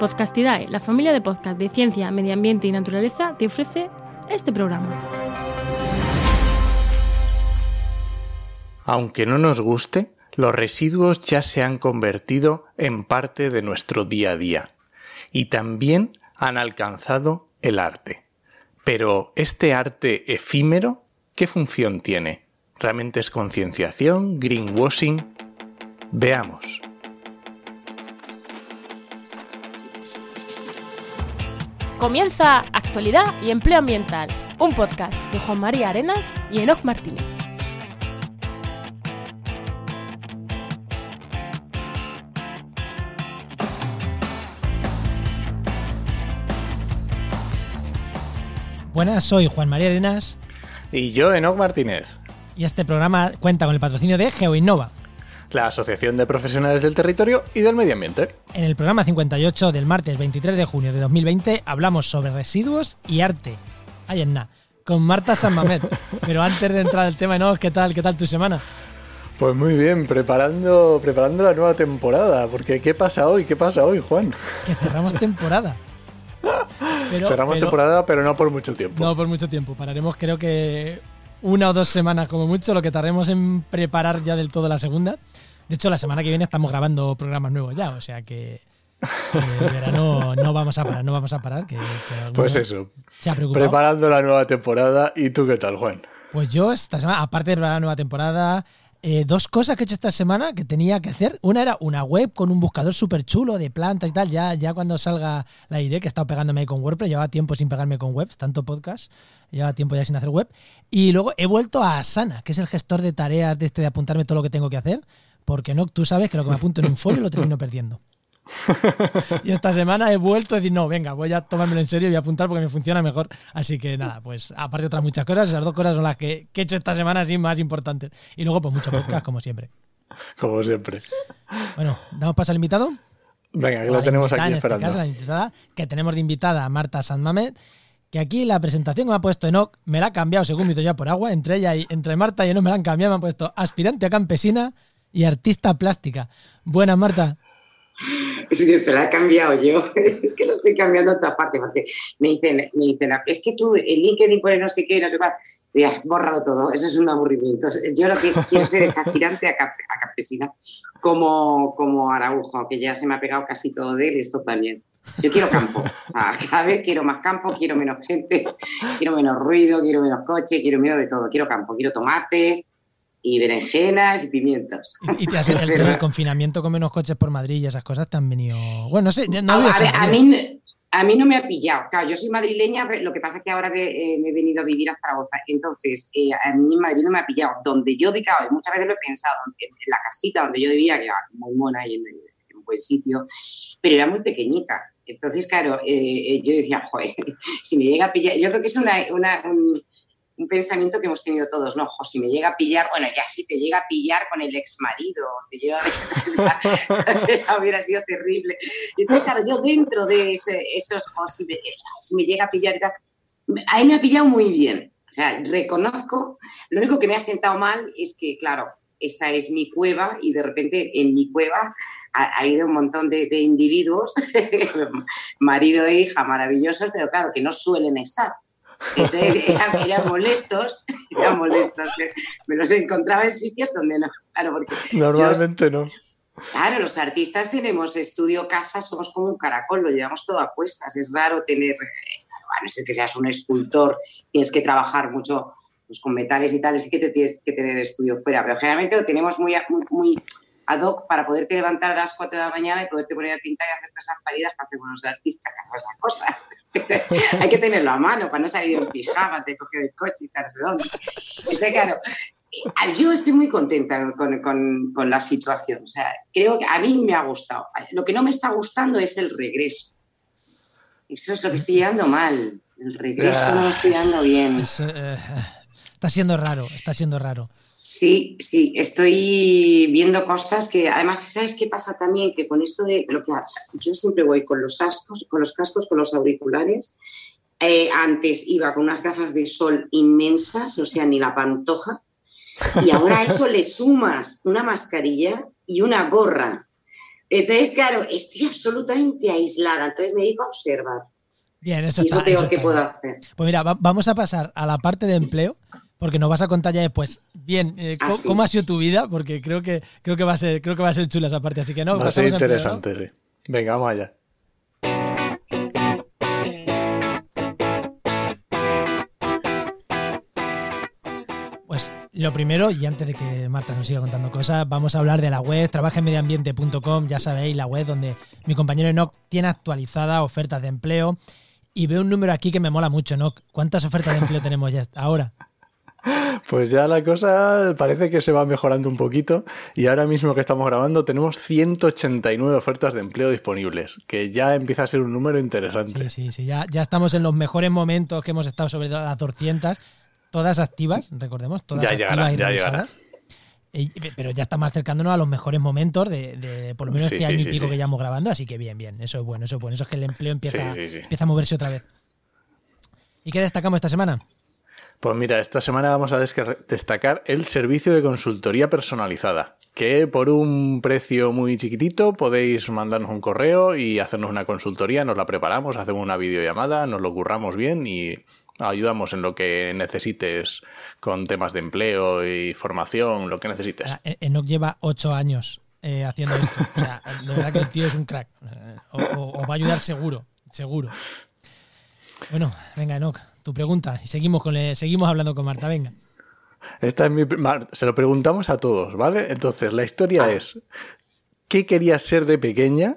Podcastidae, la familia de podcast de ciencia, medio ambiente y naturaleza, te ofrece este programa. Aunque no nos guste, los residuos ya se han convertido en parte de nuestro día a día y también han alcanzado el arte. Pero este arte efímero, ¿qué función tiene? ¿Realmente es concienciación? ¿Greenwashing? Veamos. Comienza Actualidad y Empleo Ambiental, un podcast de Juan María Arenas y Enoc Martínez. Buenas, soy Juan María Arenas Y yo, Enoc Martínez, y este programa cuenta con el patrocinio de GeoInnova. La Asociación de Profesionales del Territorio y del Medio Ambiente. En el programa 58 del martes 23 de junio de 2020 hablamos sobre residuos y arte. Ahí en nada, con Marta San Mamed. Pero antes de entrar al tema, ¿no? ¿Qué tal, qué tal tu semana? Pues muy bien, preparando, preparando la nueva temporada, porque ¿qué pasa hoy? ¿Qué pasa hoy, Juan? Que cerramos temporada. Pero- Cerramos pero- temporada, pero no por mucho tiempo. No por mucho tiempo. Pararemos, creo que una o dos semanas como mucho, lo que tardemos en preparar ya del todo la segunda. De hecho, la semana que viene estamos grabando programas nuevos ya, o sea que, que el verano no vamos a parar, no vamos a parar. Que, que alguno Pues eso, Se ha preocupado. preparando la nueva temporada. ¿Y tú qué tal, Juan? Pues yo esta semana, aparte de la nueva temporada, eh, dos cosas que he hecho esta semana que tenía que hacer. Una era una web con un buscador súper chulo de plantas y tal. Ya, ya cuando salga la iré, que he estado pegándome con WordPress. Llevaba tiempo sin pegarme con webs, tanto podcast. Llevaba tiempo ya sin hacer web. Y luego he vuelto a Asana, que es el gestor de tareas de este de apuntarme todo lo que tengo que hacer. Porque no, tú sabes que lo que me apunto en un folio lo termino perdiendo. Y esta semana he vuelto a decir, no, venga, voy a tomármelo en serio y voy a apuntar porque me funciona mejor. Así que nada, pues aparte de otras muchas cosas, esas dos cosas son las que, que he hecho esta semana así más importantes. Y luego, pues mucho podcast, como siempre. Como siempre. Bueno, ¿damos paso al invitado? Venga, que lo la tenemos aquí en este esperando. caso, la invitada, que tenemos de invitada a Marta Sanmamed, que aquí la presentación que me ha puesto Enoch me la ha cambiado según mi ya por agua. Entre ella y entre Marta y Enoch me la han cambiado, me han puesto aspirante a campesina y artista plástica. Buenas, Marta. Es que se la he cambiado yo. Es que lo estoy cambiando a otra parte porque me dicen, me dicen, es que tú en LinkedIn pones no sé qué, no sé cuál. Ya, bórralo todo, eso es un aburrimiento. Yo lo que quiero ser es aspirante a, cap- a campesina, como, como Araujo, que ya se me ha pegado casi todo de él, esto también. Yo quiero campo. Cada vez quiero más campo, quiero menos gente, quiero menos ruido, quiero menos coche, quiero menos de todo. Quiero campo, quiero tomates y berenjenas y pimientos. Y, te has el, el, el confinamiento con menos coches por Madrid y esas cosas te han venido. Bueno, no sé, no a, ver, a mí, a mí no me ha pillado. Claro, yo soy madrileña, pero lo que pasa es que ahora me, eh, me he venido a vivir a Zaragoza. Entonces, eh, a mí en Madrid no me ha pillado. Donde yo he claro, muchas veces lo he pensado, en, en la casita donde yo vivía, que era muy mona y en, en un buen sitio, pero era muy pequeñita. Entonces, claro, eh, eh, yo decía, joder, si me llega a pillar, yo creo que es una, una- un, un pensamiento que hemos tenido todos, ¿no? Jo, si me llega a pillar, bueno, ya si te llega a pillar con el ex marido, te llega a hubiera sido terrible. Y entonces, claro, yo dentro de esos, jo, si me, llega a pillar tal, ahí me ha pillado muy bien. O sea, reconozco, lo único que me ha sentado mal es que, claro, esta es mi cueva y de repente en mi cueva ha, ha habido un montón de individuos, marido e hija maravillosos, pero claro, que no suelen estar. Entonces eran, eran molestos, eran molestos. Me los encontraba en sitios donde no, claro, porque yo- Normalmente no. Claro, los artistas tenemos estudio, casa, somos como un caracol, lo llevamos todo a cuestas. Es raro tener, eh, a no ser que seas un escultor, tienes que trabajar mucho pues, con metales y tal, sí que te tienes que tener estudio fuera, pero generalmente lo tenemos muy, a- muy, muy ad hoc para poderte levantar a las 4 de la mañana y poderte poner a pintar y hacer todas esas paridas hacemos los artistas, que hacen esas cosas. Hay que tenerlo a mano para no salir en pijama, te coge el coche y tal, no sé dónde. Entonces, claro, eh, yo estoy muy contenta con, con- con la situación. O sea, creo que a mí me ha gustado. Lo que no me está gustando es el regreso. Eso es lo que estoy llevando mal. El regreso no lo estoy llevando bien. Es, eh, está siendo raro, está siendo raro. Sí, sí, estoy viendo cosas que además, ¿sabes qué pasa también? Que con esto de lo que yo siempre voy con los cascos, con los cascos, con los auriculares. Eh, antes iba con unas gafas de sol inmensas, o sea, ni la pantoja. Y ahora a eso le sumas una mascarilla y una gorra. Entonces, claro, estoy absolutamente aislada, entonces me dedico a observar. Bien, eso Y está. es lo peor eso que está puedo bien. hacer. Pues mira, va- vamos a pasar a la parte de empleo, porque nos vas a contar ya después. Bien, eh, Ah. ¿cómo ha sido tu vida? Porque creo que creo que va a ser creo que va a ser chula esa parte, así que no. Va a ser interesante, sí. Venga, vamos allá. Pues lo primero, y antes de que Marta nos siga contando cosas, vamos a hablar de la web trabajenmedioambiente.com, ya sabéis, la web donde mi compañero Enoch tiene actualizada ofertas de empleo. Y veo un número aquí que me mola mucho, Enoch. ¿Cuántas ofertas de empleo tenemos ya ahora? Pues ya la cosa parece que se va mejorando un poquito y ahora mismo que estamos grabando tenemos 189 ofertas de empleo disponibles, que ya empieza a ser un número interesante. Sí, sí, sí. Ya, ya estamos en los mejores momentos que hemos estado sobre las 200, todas activas, recordemos, todas Ya activas llegará, y ya revisadas. Pero ya estamos acercándonos a los mejores momentos de, de por lo menos Sí, este sí, año sí, y pico sí. que llevamos grabando, así que bien, bien, eso es bueno, eso es bueno, eso es que el empleo empieza, Sí, sí, sí. empieza a moverse otra vez. ¿Y qué destacamos esta semana? Pues mira, esta semana vamos a destacar el servicio de consultoría personalizada, que por un precio muy chiquitito podéis mandarnos un correo y hacernos una consultoría, nos la preparamos, hacemos una videollamada, nos lo curramos bien y ayudamos en lo que necesites con temas de empleo y formación, lo que necesites. Ah, E- Enoch lleva ocho años eh, haciendo esto. O sea, de verdad que el tío es un crack. O va a ayudar seguro, seguro. Bueno, venga, Enoch, tu pregunta. Y seguimos, con le- seguimos hablando con Marta, venga. Esta es mi se lo preguntamos a todos, ¿vale? Entonces, la historia es ¿qué querías ser de pequeña?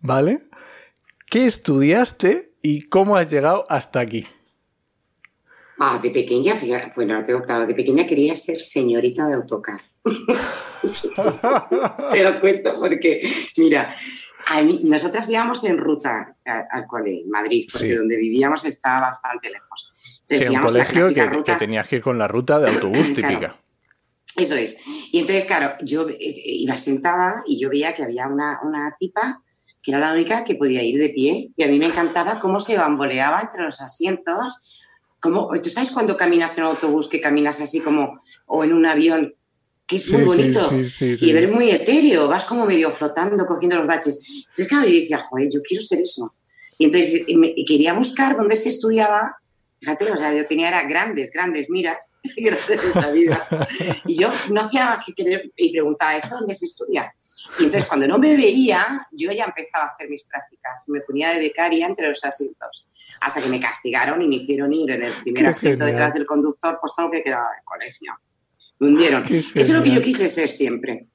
¿Vale? ¿Qué estudiaste y cómo has llegado hasta aquí? Ah, de pequeña, fíjate, bueno, lo tengo claro, de pequeña quería ser señorita de autocar. Te lo cuento porque, mira, a mí, nosotras íbamos en ruta al cole en Madrid, porque Sí. donde vivíamos estaba bastante lejos. Entonces Sí, un la colegio clásica que, ruta. que tenías que ir con la ruta de autobús Claro. típica. Eso es. Y entonces, claro, yo eh, iba sentada y yo veía que había una, una tipa que era la única que podía ir de pie. Y a mí me encantaba cómo se bamboleaba entre los asientos. Como, ¿Tú sabes cuando caminas en un autobús que caminas así como, o en un avión, que es muy Sí, bonito? sí, sí, sí. Y eres muy etéreo, vas como medio flotando, cogiendo los baches. Entonces, claro, yo decía, joder, yo quiero ser eso. Y entonces y me- y quería buscar dónde se estudiaba. Fíjate, o sea, yo tenía era grandes, grandes miras, grandes en la vida. Y yo no hacía más que querer y preguntaba, ¿esto dónde se estudia? Y entonces, cuando no me veía, yo ya empezaba a hacer mis prácticas. Me ponía de becaria entre los asientos. Hasta que me castigaron y me hicieron ir en el primer Qué asiento genial. detrás del conductor, pues todo lo que quedaba del colegio. Me hundieron. Eso es lo que yo quise ser siempre.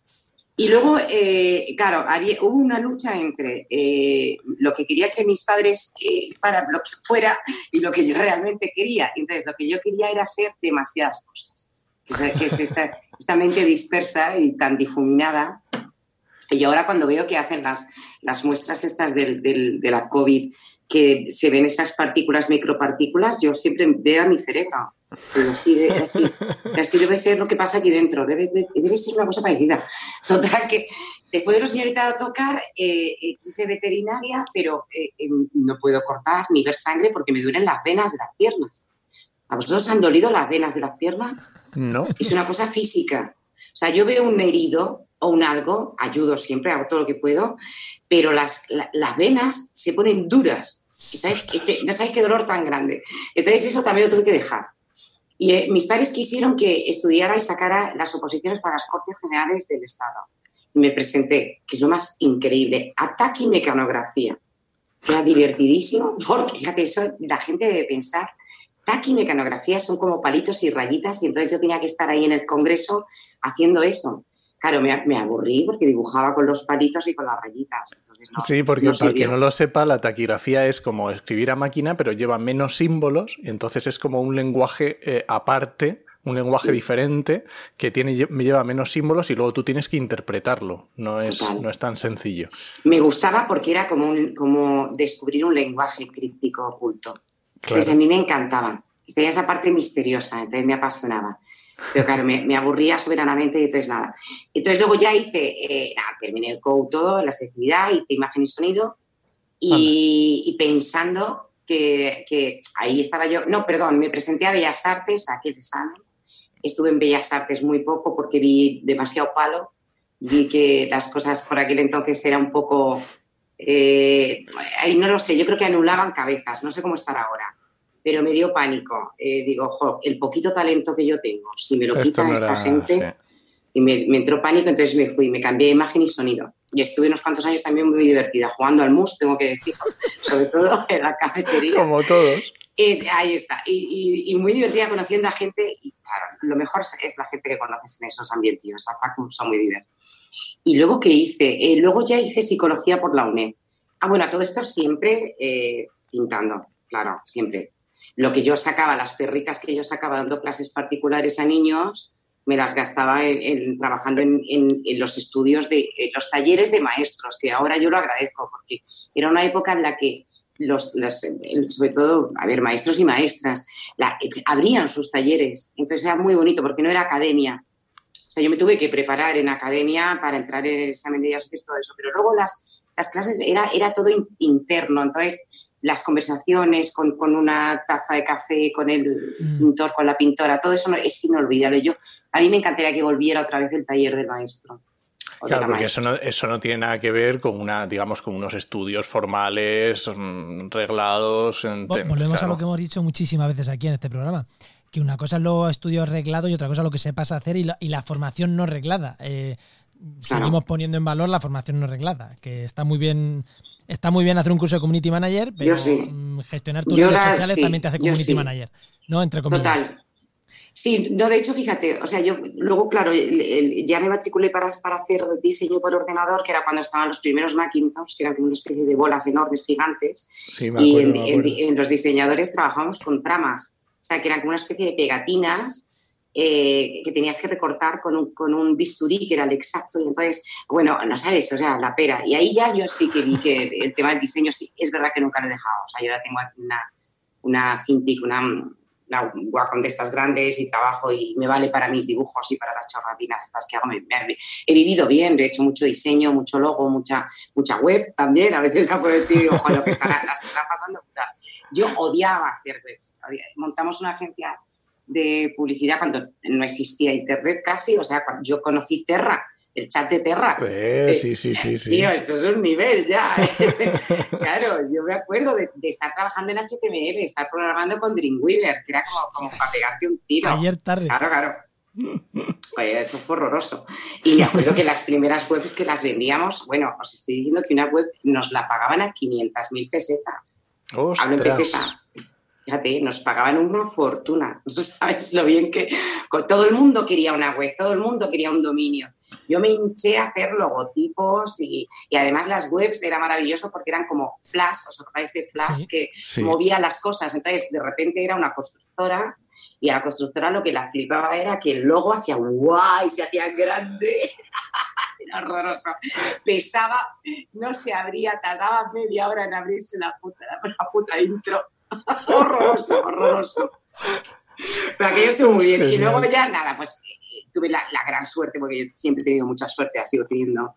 Y luego, eh, claro, había, hubo una lucha entre eh, lo que quería que mis padres eh, para lo que fuera y lo que yo realmente quería. Entonces, lo que yo quería era ser demasiadas cosas. O sea, que es esta, esta mente dispersa y tan difuminada. Y ahora cuando veo que hacen las, las muestras estas del, del- de la COVID, que se ven esas partículas, micropartículas, yo siempre veo a mi cerebro. Pero así, de- así, así debe ser lo que pasa aquí dentro, debe, de- debe ser una cosa parecida. Total, que después de los señorita de tocar, eh, eh, quise veterinaria, pero eh, eh, no puedo cortar ni ver sangre porque me duelen las venas de las piernas. ¿A vosotros os han dolido las venas de las piernas? ¿No? es una cosa física. O sea, yo veo un herido o un algo, ayudo siempre, hago todo lo que puedo, pero las, la- las venas se ponen duras. Entonces, este- no qué dolor tan grande. Entonces, eso también lo tuve que dejar. Y eh, mis padres quisieron que estudiara y sacara las oposiciones para las Cortes Generales del Estado. Y me presenté, que es lo más increíble, a taquimecanografía. que Era divertidísimo, porque fíjate, eso la gente debe pensar taquimecanografía son como palitos y rayitas y entonces yo tenía que estar ahí en el Congreso haciendo eso. Claro, me, me aburrí porque dibujaba con los palitos y con las rayitas. Entonces, no, Sí, porque no para quien no lo sepa, la taquigrafía es como escribir a máquina, pero lleva menos símbolos, y entonces es como un lenguaje eh, aparte, un lenguaje Sí. diferente, que tiene, lle- lleva menos símbolos y luego tú tienes que interpretarlo. No es, Total. no es tan sencillo. Me gustaba porque era como, un- como descubrir un lenguaje críptico oculto. Entonces Claro. a mí me encantaba. Y Tenía esa parte misteriosa, entonces me apasionaba. Pero claro, me, me aburría soberanamente y entonces nada. Entonces luego ya hice, eh, nada, terminé el code todo, la selectividad, hice imagen y sonido y, y pensando que, que ahí estaba yo, no, perdón, me presenté a Bellas Artes, a aquel examen. Estuve en Bellas Artes muy poco porque vi demasiado palo vi que las cosas por aquel entonces eran un poco, eh, no lo sé, yo creo que anulaban cabezas, no sé cómo estar ahora, pero me dio pánico. Eh, digo, ojo, el poquito talento que yo tengo, si me lo quita esta gente, y me, entró pánico, entonces me fui, me cambié de imagen y sonido. Y estuve unos cuantos años también muy divertida, jugando al mus, tengo que decir, sobre todo en la cafetería. Como todos. ahí está, y, muy divertida conociendo a gente, y claro, lo mejor es la gente que conoces en esos ambientes, esas son muy divertidos. Y luego, ¿qué hice? Eh, luego ya hice psicología por la UNED. Ah, bueno, todo esto siempre eh, pintando, claro, siempre. Lo que yo sacaba, las perritas que yo sacaba dando clases particulares a niños, me las gastaba trabajando en, los estudios de los talleres de maestros, que ahora yo lo agradezco, porque era una época en la que los, sobre todo, a ver, maestros y maestras, abrían sus talleres. Entonces era muy bonito porque no era academia, yo me tuve que preparar en academia para entrar en el examen de y todo eso, pero luego las, las clases era, era todo interno, entonces las conversaciones con, con, una taza de café, con el mm. pintor, con la pintora, todo eso es inolvidable. Yo, a mí me encantaría que volviera otra vez el taller del maestro. Claro, porque eso no, eso no tiene nada que ver con una, digamos, con unos estudios formales, mm, reglados. Volvemos a lo que hemos dicho muchísimas veces aquí en este programa que una cosa es los estudios reglados y otra cosa es lo que se pasa a hacer y la, formación no reglada. Eh, seguimos poniendo en valor la formación no reglada, que está muy bien está muy bien hacer un curso de community manager, pero mm, gestionar tus redes sociales también te hace community manager, ¿no? Entre comillas. Total. Sí, no, de hecho, fíjate, o sea, yo luego, claro, ya me matriculé para, para hacer diseño por ordenador, que era cuando estaban los primeros Macintosh, que eran como una especie de bolas enormes, gigantes. Sí, me acuerdo, y en, los diseñadores trabajamos con tramas. O sea, que eran como una especie de pegatinas eh, que tenías que recortar con un, con un, bisturí que era el exacto. Y entonces, bueno, no sabes, o sea, la pera. Y ahí ya yo sí que vi que el, tema del diseño, sí, es verdad que nunca lo he dejado. O sea, yo ahora tengo aquí una, una Cintiq, una, una Wacom de estas grandes y trabajo y me vale para mis dibujos y para las chorradinas estas que hago. he vivido bien, he hecho mucho diseño, mucho logo, mucha, mucha web también. A veces me puedo decir, ojo, lo que están, las están pasando yo odiaba hacer webs. Montamos una agencia de publicidad cuando no existía internet casi, o sea, yo conocí Terra, el chat de Terra. Eh, sí, sí, sí, sí. Tío, eso es un nivel ya. claro, yo me acuerdo de, estar trabajando en HTML, estar programando con Dreamweaver, que era como, como para pegarte un tiro. Ayer tarde. Claro, claro. Pues eso fue horroroso. Y me acuerdo que las primeras webs que las vendíamos, bueno, os estoy diciendo que una web nos la pagaban a 500.000 pesetas. Hablo pesetas. Fíjate, nos pagaban una fortuna. No sabes lo bien que. Todo el mundo quería una web, todo el mundo quería un dominio. Yo me hinché a hacer logotipos y, además las webs era maravilloso porque eran como flash, ¿os acordáis de flash que movía las cosas? Entonces, de repente era una constructora y a la constructora lo que la flipaba era que el logo hacía guay, se hacía grande. era horroroso. Pesaba, no se abría, tardaba media hora en abrirse la puta, la puta intro. horroroso, horroroso. Pero aquello estuvo muy bien. Y luego ya nada, pues eh, tuve la, gran suerte, porque yo siempre he tenido mucha suerte, ha sido teniendo,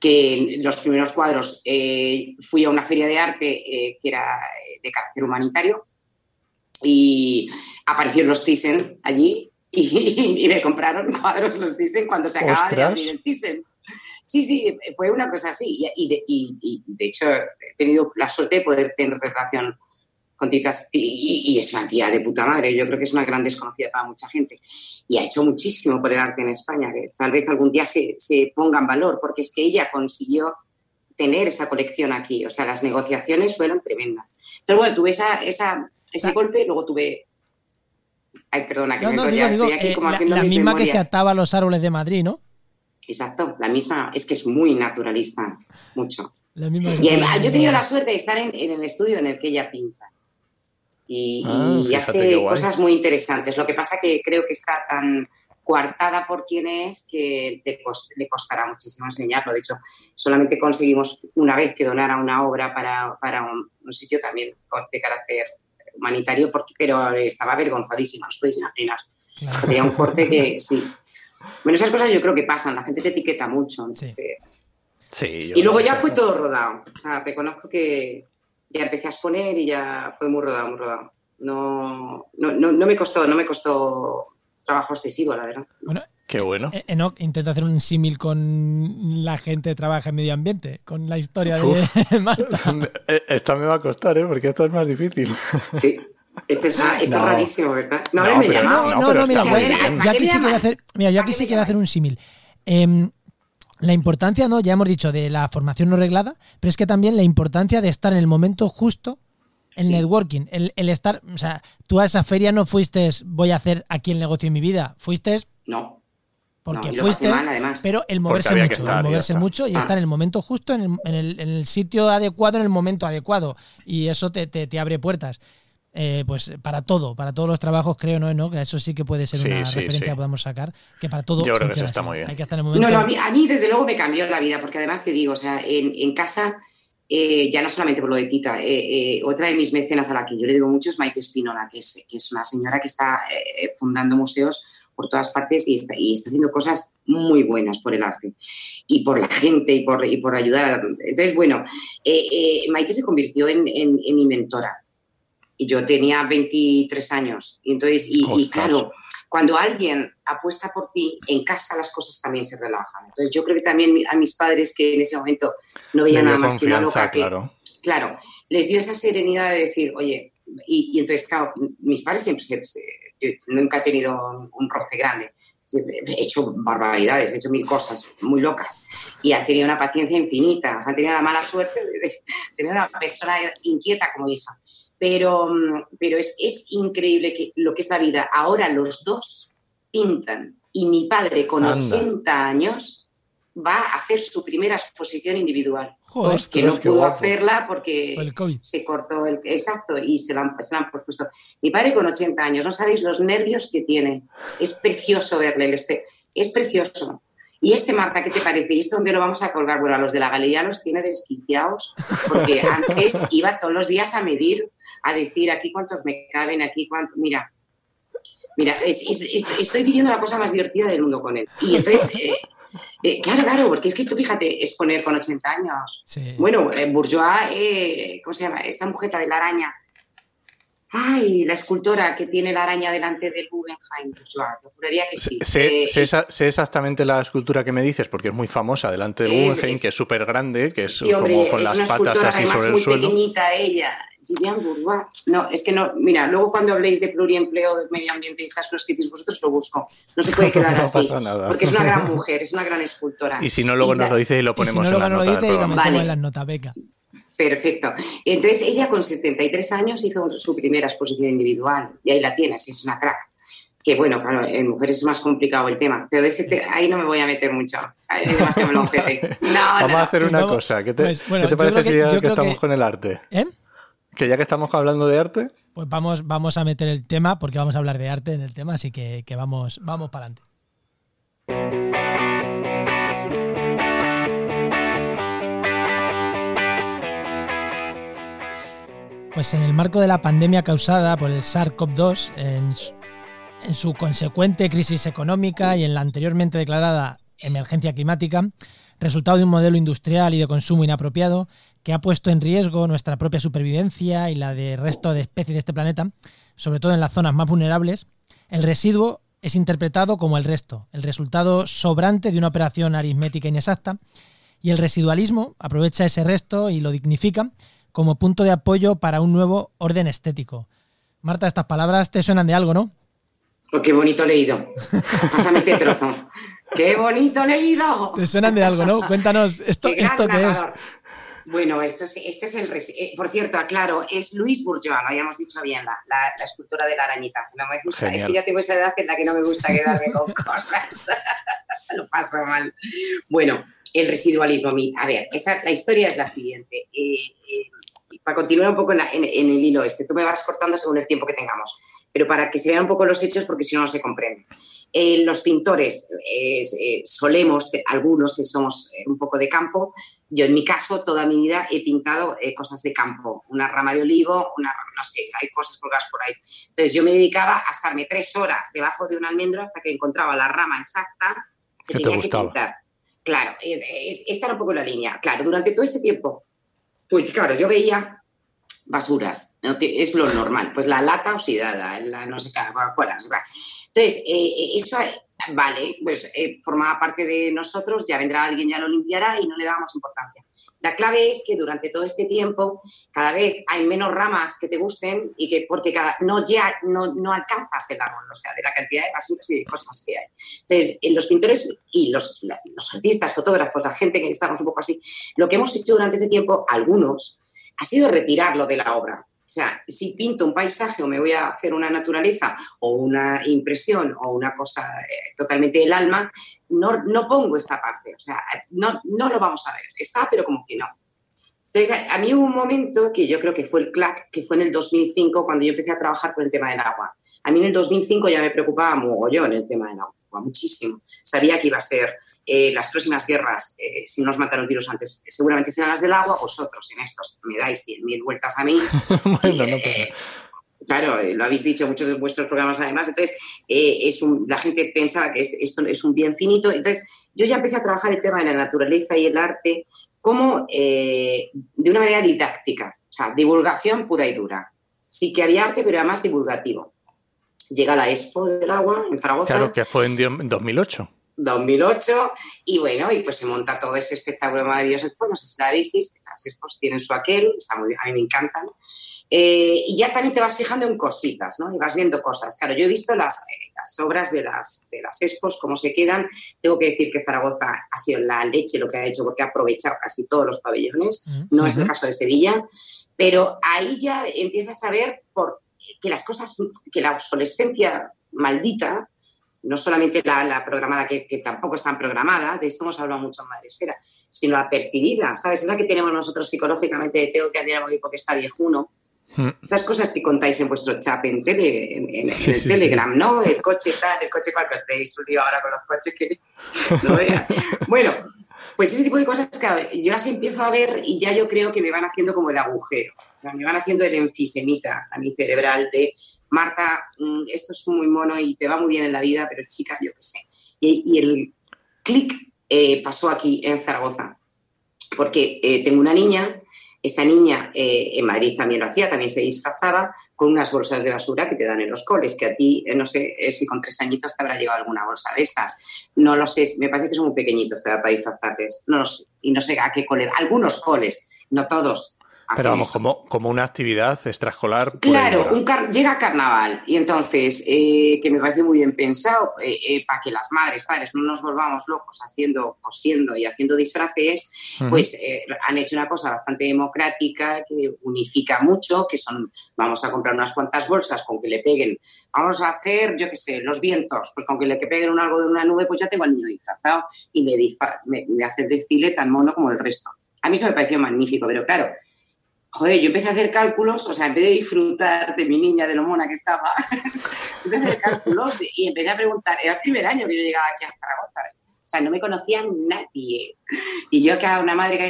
que en los primeros cuadros eh, fui a una feria de arte eh, que era de carácter humanitario y aparecieron los Thyssen allí y, me compraron cuadros los Thyssen cuando se acababa de abrir el Thyssen. Sí, sí, fue una cosa así. Y de, y de, hecho he tenido la suerte de poder tener relación con Titas y, es una tía de puta madre. Yo creo que es una gran desconocida para mucha gente. Y ha hecho muchísimo por el arte en España, que tal vez algún día se, se ponga en valor, porque es que ella consiguió tener esa colección aquí. O sea, las negociaciones fueron tremendas. Entonces, bueno, tuve esa, esa, ese golpe, luego tuve Ay, perdona, que me digo, estoy aquí eh, como haciendo La, misma que se ataba a los árboles de Madrid, ¿no? Exacto, la misma, es que es muy naturalista, mucho. La misma y yo he tenido la suerte de estar en, el estudio en el que ella pinta. Y, ah, hace cosas muy interesantes. Lo que pasa que creo que está tan coartada por quien es que le, costará muchísimo enseñarlo. De hecho, solamente conseguimos una vez que donara una obra para, para un, sitio también de carácter humanitario, porque, pero estaba avergonzadísima, os podéis imaginar. Tenía un corte que sí. Bueno, esas cosas yo creo que pasan, la gente te etiqueta mucho. Entonces... Sí. y luego ya fue todo rodado. O sea, reconozco que ya empecé a exponer y ya fue muy rodado, muy rodado. No, no, no, me costó, no me costó trabajo excesivo, la verdad. Bueno, Qué bueno. Eh, Enoch intenta hacer un símil con la gente que trabaja en medio ambiente, con la historia de Marta. Eh, Esta me va a costar, ¿eh? Porque esto es más difícil. Sí. Este es, esto es No. rarísimo, ¿verdad? No, No, me pero llama. No, no, no, mira, yo ¿Para aquí sí que voy a hacer, mira, yo ¿Para aquí qué sí me que voy a hacer un símil. Em, la importancia, ¿no? Ya hemos dicho de la formación no reglada, pero es que también la importancia de estar en el momento justo en Sí. networking. El, el estar, o sea, tú a esa feria no fuiste, voy a hacer aquí el negocio de mi vida, fuiste No. porque no, y fuiste, pasé mal, además. pero el moverse mucho, estar, el moverse está. mucho y Ah. estar en el momento justo, en el, en el- en el sitio adecuado, en el momento adecuado. Y eso te, te- te abre puertas. Eh, pues para todo, para todos los trabajos, creo, ¿no? ¿no? Que eso sí que puede ser Sí, una sí, referencia sí. que podamos sacar, que para todo. Yo creo que eso está así. muy bien. Hay que estar en el momento. No, no, a mí, a mí, desde luego me cambió la vida, porque además te digo, o sea, en, en casa, eh, ya no solamente por lo de Tita, eh, eh, otra de mis mecenas a la que yo le digo mucho es Maite Espinola, que es, que es una señora que está eh, fundando museos por todas partes y está, y está haciendo cosas muy buenas por el arte y por la gente y por, y por ayudar. a- Entonces, bueno, eh, eh, Maite se convirtió en, en- en mi mentora y yo tenía 23 años. Y entonces, y, y claro, cuando alguien apuesta por ti, en casa las cosas también se relajan. Entonces yo creo que también a mis padres que en ese momento no veían nada más que una loca que, claro. claro, les dio esa serenidad de decir, oye, y, y entonces, claro, mis padres siempre, se- yo nunca he tenido un, roce grande. Siempre He hecho barbaridades, he hecho mil cosas muy locas y han tenido una paciencia infinita. O sea, han tenido la mala suerte de, de tener una persona inquieta como hija. Pero, mm, pero es, es increíble que, lo que es la vida. Ahora los dos pintan y mi padre con Anda. 80 años va a hacer su primera exposición individual Joder, Ostras, que no pudo guapo. hacerla porque se cortó el exacto y se la, han, se la han pospuesto. Mi padre con 80 años, no sabéis los nervios que tiene. Es precioso verle, este, es precioso. Y este, Marta, ¿qué te parece? ¿Y esto dónde lo vamos a colgar? Bueno, a los de la galería los tiene desquiciados, porque antes iba todos los días a medir, a decir aquí cuántos me caben, aquí cuántos. Mira, mira, es- es- es- estoy viviendo la cosa más divertida del mundo con él. Y entonces, eh, eh, claro, claro, porque es que tú fíjate, exponer con 80 años. Sí. Bueno, eh, Bourgeois, eh, ¿cómo se llama? Esta mujer de la araña. Ay, la escultora que tiene la araña delante del Guggenheim, juraría que sí. Sé, sé- Eh, sé esa- sé exactamente la escultura que me dices, porque es muy famosa delante del Es- Guggenheim, es- que es súper grande, que es sí, hombre, como con es las una patas así sobre el muy suelo. pequeñita ella. Vivian Bourgeois. No, es que no, mira, luego cuando habléis de pluriempleo, de medio ambiente y estas cosas que decís vosotros, lo busco. No se puede quedar No así. pasa nada. Porque es una gran mujer, es una gran escultora. Y si no, luego Y nos la- lo dices y lo Y si ponemos no, en luego la no lo nota dice y lo Vale. en las notas, beca. Perfecto. Entonces ella con 73 años hizo su primera exposición individual y ahí la tienes, es una crack. Que bueno, claro, en mujeres es más complicado el tema, pero de ese te- ahí no me voy a meter mucho. Demasiado. No, Vamos no, a hacer una cosa. ¿Qué te, pues, bueno, qué te yo parece creo si que- ya que estamos que- con el arte? ¿Eh? Que ya que estamos hablando de arte, Pues vamos, vamos a meter el tema, porque vamos a hablar de arte en el tema, así que, vamos, vamos para adelante. Pues en el marco de la pandemia causada por el SARS-CoV-2, en, en su consecuente crisis económica y en la anteriormente declarada emergencia climática, resultado de un modelo industrial y de consumo inapropiado que ha puesto en riesgo nuestra propia supervivencia y la del resto de especies de este planeta, sobre todo en las zonas más vulnerables, el residuo es interpretado como el resto, el resultado sobrante de una operación aritmética inexacta, y el residualismo aprovecha ese resto y lo dignifica como punto de apoyo para un nuevo orden estético. Marta, estas palabras te suenan de algo, ¿no? Oh, qué bonito leído. Pásame este trozo. ¡Qué bonito leído! Te suenan de algo, ¿no? Cuéntanos, ¿esto Qué esto qué es? Bueno, esto es, este es el. eh, por cierto, aclaro, es Luis Bourgeois, lo habíamos dicho bien, la, la, la escultura de la arañita. No me gusta, es que ya tengo esa edad en la que no me gusta quedarme con cosas. lo paso mal. Bueno, el residualismo. mi- A ver, esta, la historia es la siguiente. Eh, eh, para continuar un poco en, la- en- en el hilo este, tú me vas cortando según el tiempo que tengamos, pero para que se vean un poco los hechos, porque si no, no se comprende. Eh, los pintores eh, solemos, algunos que somos eh, un poco de campo, yo en mi caso toda mi vida he pintado eh, cosas de campo, una rama de olivo, una, no sé, hay cosas colgadas por ahí. Entonces yo me dedicaba a estarme tres horas debajo de un almendro hasta que encontraba la rama exacta que Que te tenía que pintar. Claro, eh, es- esta era un poco la línea. Claro, durante todo ese tiempo, pues claro, yo veía basuras, es lo normal, pues la lata oxidada, no sé qué, Coca-Cola. Entonces, eh, eso vale, pues eh, formaba parte de nosotros, ya vendrá alguien, ya lo limpiará y no le damos importancia. La clave es que durante todo este tiempo cada vez hay menos ramas que te gusten y que porque cada, no, ya, no, no alcanzas el árbol, o sea, de la cantidad de basuras y de cosas que hay. Entonces, los pintores y los, los artistas, fotógrafos, la gente que estamos un poco así, lo que hemos hecho durante este tiempo, algunos, ha sido retirarlo de la obra. O sea, si pinto un paisaje o me voy a hacer una naturaleza o una impresión o una cosa eh, totalmente del alma, no, no pongo esta parte. O sea, no, no lo vamos a ver. Está, pero como que no. Entonces, a, mí hubo un momento que yo creo que fue el clac, que fue en el 2005, cuando yo empecé a trabajar con el tema del agua. A mí en el 2005 ya me preocupaba mogollón el tema del agua, muchísimo. Sabía que iba a ser eh, las próximas guerras, eh, si no nos matan los virus antes, seguramente serán las del agua, vosotros en estos me dais 100.000 vueltas a mí. bueno, no, eh, Claro, lo habéis dicho muchos de vuestros programas además, entonces es la gente pensaba que esto es un bien finito, entonces yo ya empecé a trabajar el tema de la naturaleza y el arte como de una manera didáctica, o sea, divulgación pura y dura. Sí que había arte, pero además divulgativo llega la Expo del Agua en Zaragoza. Claro, que fue en 2008. 2008 y bueno, y pues se monta todo ese espectáculo maravilloso. Pues no sé si la visteis, las expos tienen su aquel, está muy, a mí me encantan. Eh, y ya también te vas fijando en cositas, ¿no? Y vas viendo cosas. Claro, yo he visto las, eh, las obras de las, de las expos, cómo se quedan. Tengo que decir que Zaragoza ha sido la leche lo que ha hecho porque ha aprovechado casi todos los pabellones. No es el caso de Sevilla. Pero ahí ya empiezas a ver por que las cosas, que la obsolescencia maldita, no solamente la, programada, que, tampoco es tan programada, de esto hemos hablado mucho en Madresfera, sino la percibida, ¿sabes? Esa que tenemos nosotros psicológicamente de tengo que andar a morir porque está viejuno. Hmm. Estas cosas que contáis en vuestro chat en, tele, en, el Telegram, ¿no? El coche tal, el coche cual que os tenéis un lío ahora con los coches que no vean. Bueno, pues ese tipo de cosas que yo las empiezo a ver y ya yo creo que me van haciendo como el agujero me van haciendo el enfisemita a mi cerebral de Marta, mm, esto es muy mono y te va muy bien en la vida, pero chica, yo qué sé. Y, el clic eh, pasó aquí en Zaragoza, porque eh, tengo una niña, esta niña eh, en Madrid también lo hacía, también se disfrazaba con unas bolsas de basura que te dan en los coles, que a ti, no sé si con tres añitos te habrá llegado alguna bolsa de estas. No lo sé, me parece que son muy pequeñitos para disfrazarles, no lo sé, y no sé a qué cole, algunos coles, no todos, pero vamos, como, como una actividad extraescolar. Claro, un llega carnaval y entonces, eh, que me parece muy bien pensado, eh, eh, para que las madres, padres, no nos volvamos locos haciendo, cosiendo y haciendo disfraces, pues han hecho una cosa bastante democrática que unifica mucho, que son, vamos a comprar unas cuantas bolsas con que le peguen, vamos a hacer, yo qué sé, los vientos, pues con que le peguen un algo de una nube, pues ya tengo al niño disfrazado y me, me hace el desfile tan mono como el resto. A mí eso me pareció magnífico, pero claro, joder, yo empecé a hacer cálculos, o sea, en vez de disfrutar de mi niña, de lo mona que estaba, empecé a hacer cálculos y empecé a preguntar, era el primer año que yo llegaba aquí a Zaragoza, o sea, no me conocía nadie. Y yo que era una madre que,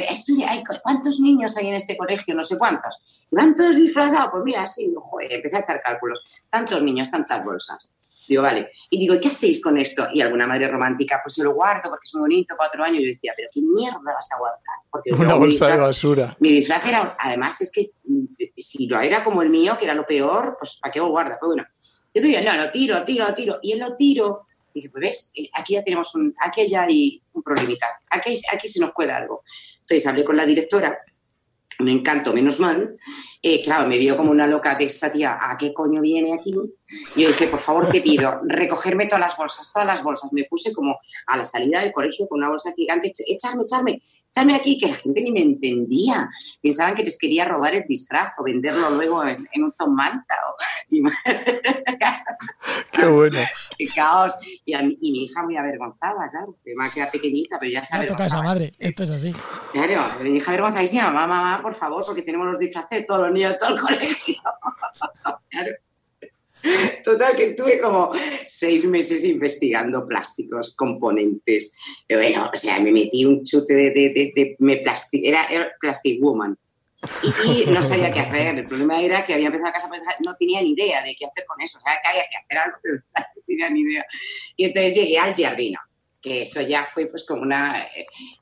hay, ¿cuántos niños hay en este colegio? No sé cuántos. ¿Y van todos disfrazados? Pues mira, sí, joder, empecé a echar cálculos. Tantos niños, tantas bolsas. Digo, vale. Y digo, ¿qué hacéis con esto? Y alguna madre romántica, pues yo lo guardo porque es muy bonito para otro año. Y yo decía, ¿pero qué mierda vas a guardar? Porque Una bolsa de basura. Mi disfraz era, además, es que mm, si lo era como el mío, que era lo peor, pues ¿para qué lo guarda? Pues bueno. Yo decía, no, lo tiro, tiro, tiro. Y él lo tiro. Y dije, pues ves, eh, aquí ya tenemos un, aquí ya hay un problemita. Aquí, aquí se nos cuela algo. Entonces hablé con la directora me encanto, menos mal. Eh, claro, me vio como una loca de esta tía, ¿a qué coño viene aquí? Y yo dije, por favor, te pido, recogerme todas las bolsas, todas las bolsas. Me puse como a la salida del colegio con una bolsa gigante, echarme, echarme, echarme aquí, que la gente ni me entendía. Pensaban que les quería robar el disfraz o venderlo luego en, un tomanta. Qué bueno. Qué caos. Y, mi hija muy avergonzada, claro, que me queda pequeñita, pero ya sabe. toca esa madre, esto es así. Claro, mi hija avergonzadísima, mamá, mamá, por favor, porque tenemos los disfraces de todos los niños de todo el colegio. Total, que estuve como seis meses investigando plásticos, componentes. bueno, o sea, me metí un chute de, de, me plasti era, Plastic Woman. Y, no sabía qué hacer. El problema era que había empezado la casa, no tenía ni idea de qué hacer con eso. O sea, que había que hacer algo, pero no tenía ni idea. Y entonces llegué al jardino que eso ya fue pues como una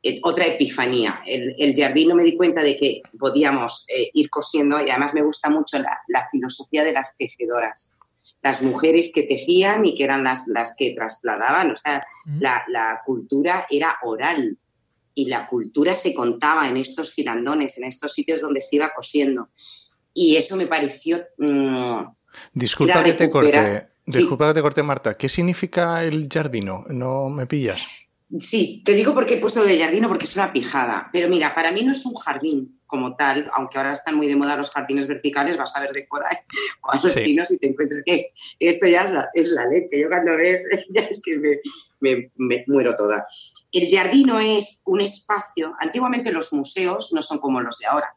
eh, otra epifanía. El, el, jardín me di cuenta de que podíamos eh, ir cosiendo y además me gusta mucho la, filosofía de las tejedoras. las mujeres que tejían y que eran las, las que trasladaban. O sea, Mm. la, la cultura era oral y la cultura se contaba en estos filandones, en estos sitios donde se iba cosiendo. Y eso me pareció... mm, Disculpa que te recuperar- Sí. Disculpa que te corte, Marta. ¿Qué significa el jardino? ¿No me pillas? Sí, te digo por qué he puesto lo de jardino, porque es una pijada. Pero mira, para mí no es un jardín como tal, aunque ahora están muy de moda los jardines verticales, vas a ver de por ahí o a los Sí. chinos y te encuentras que es- esto ya es la, es la leche. Yo cuando ves, ya es que me, me- me muero toda. El jardino es un espacio, antiguamente los museos no son como los de ahora,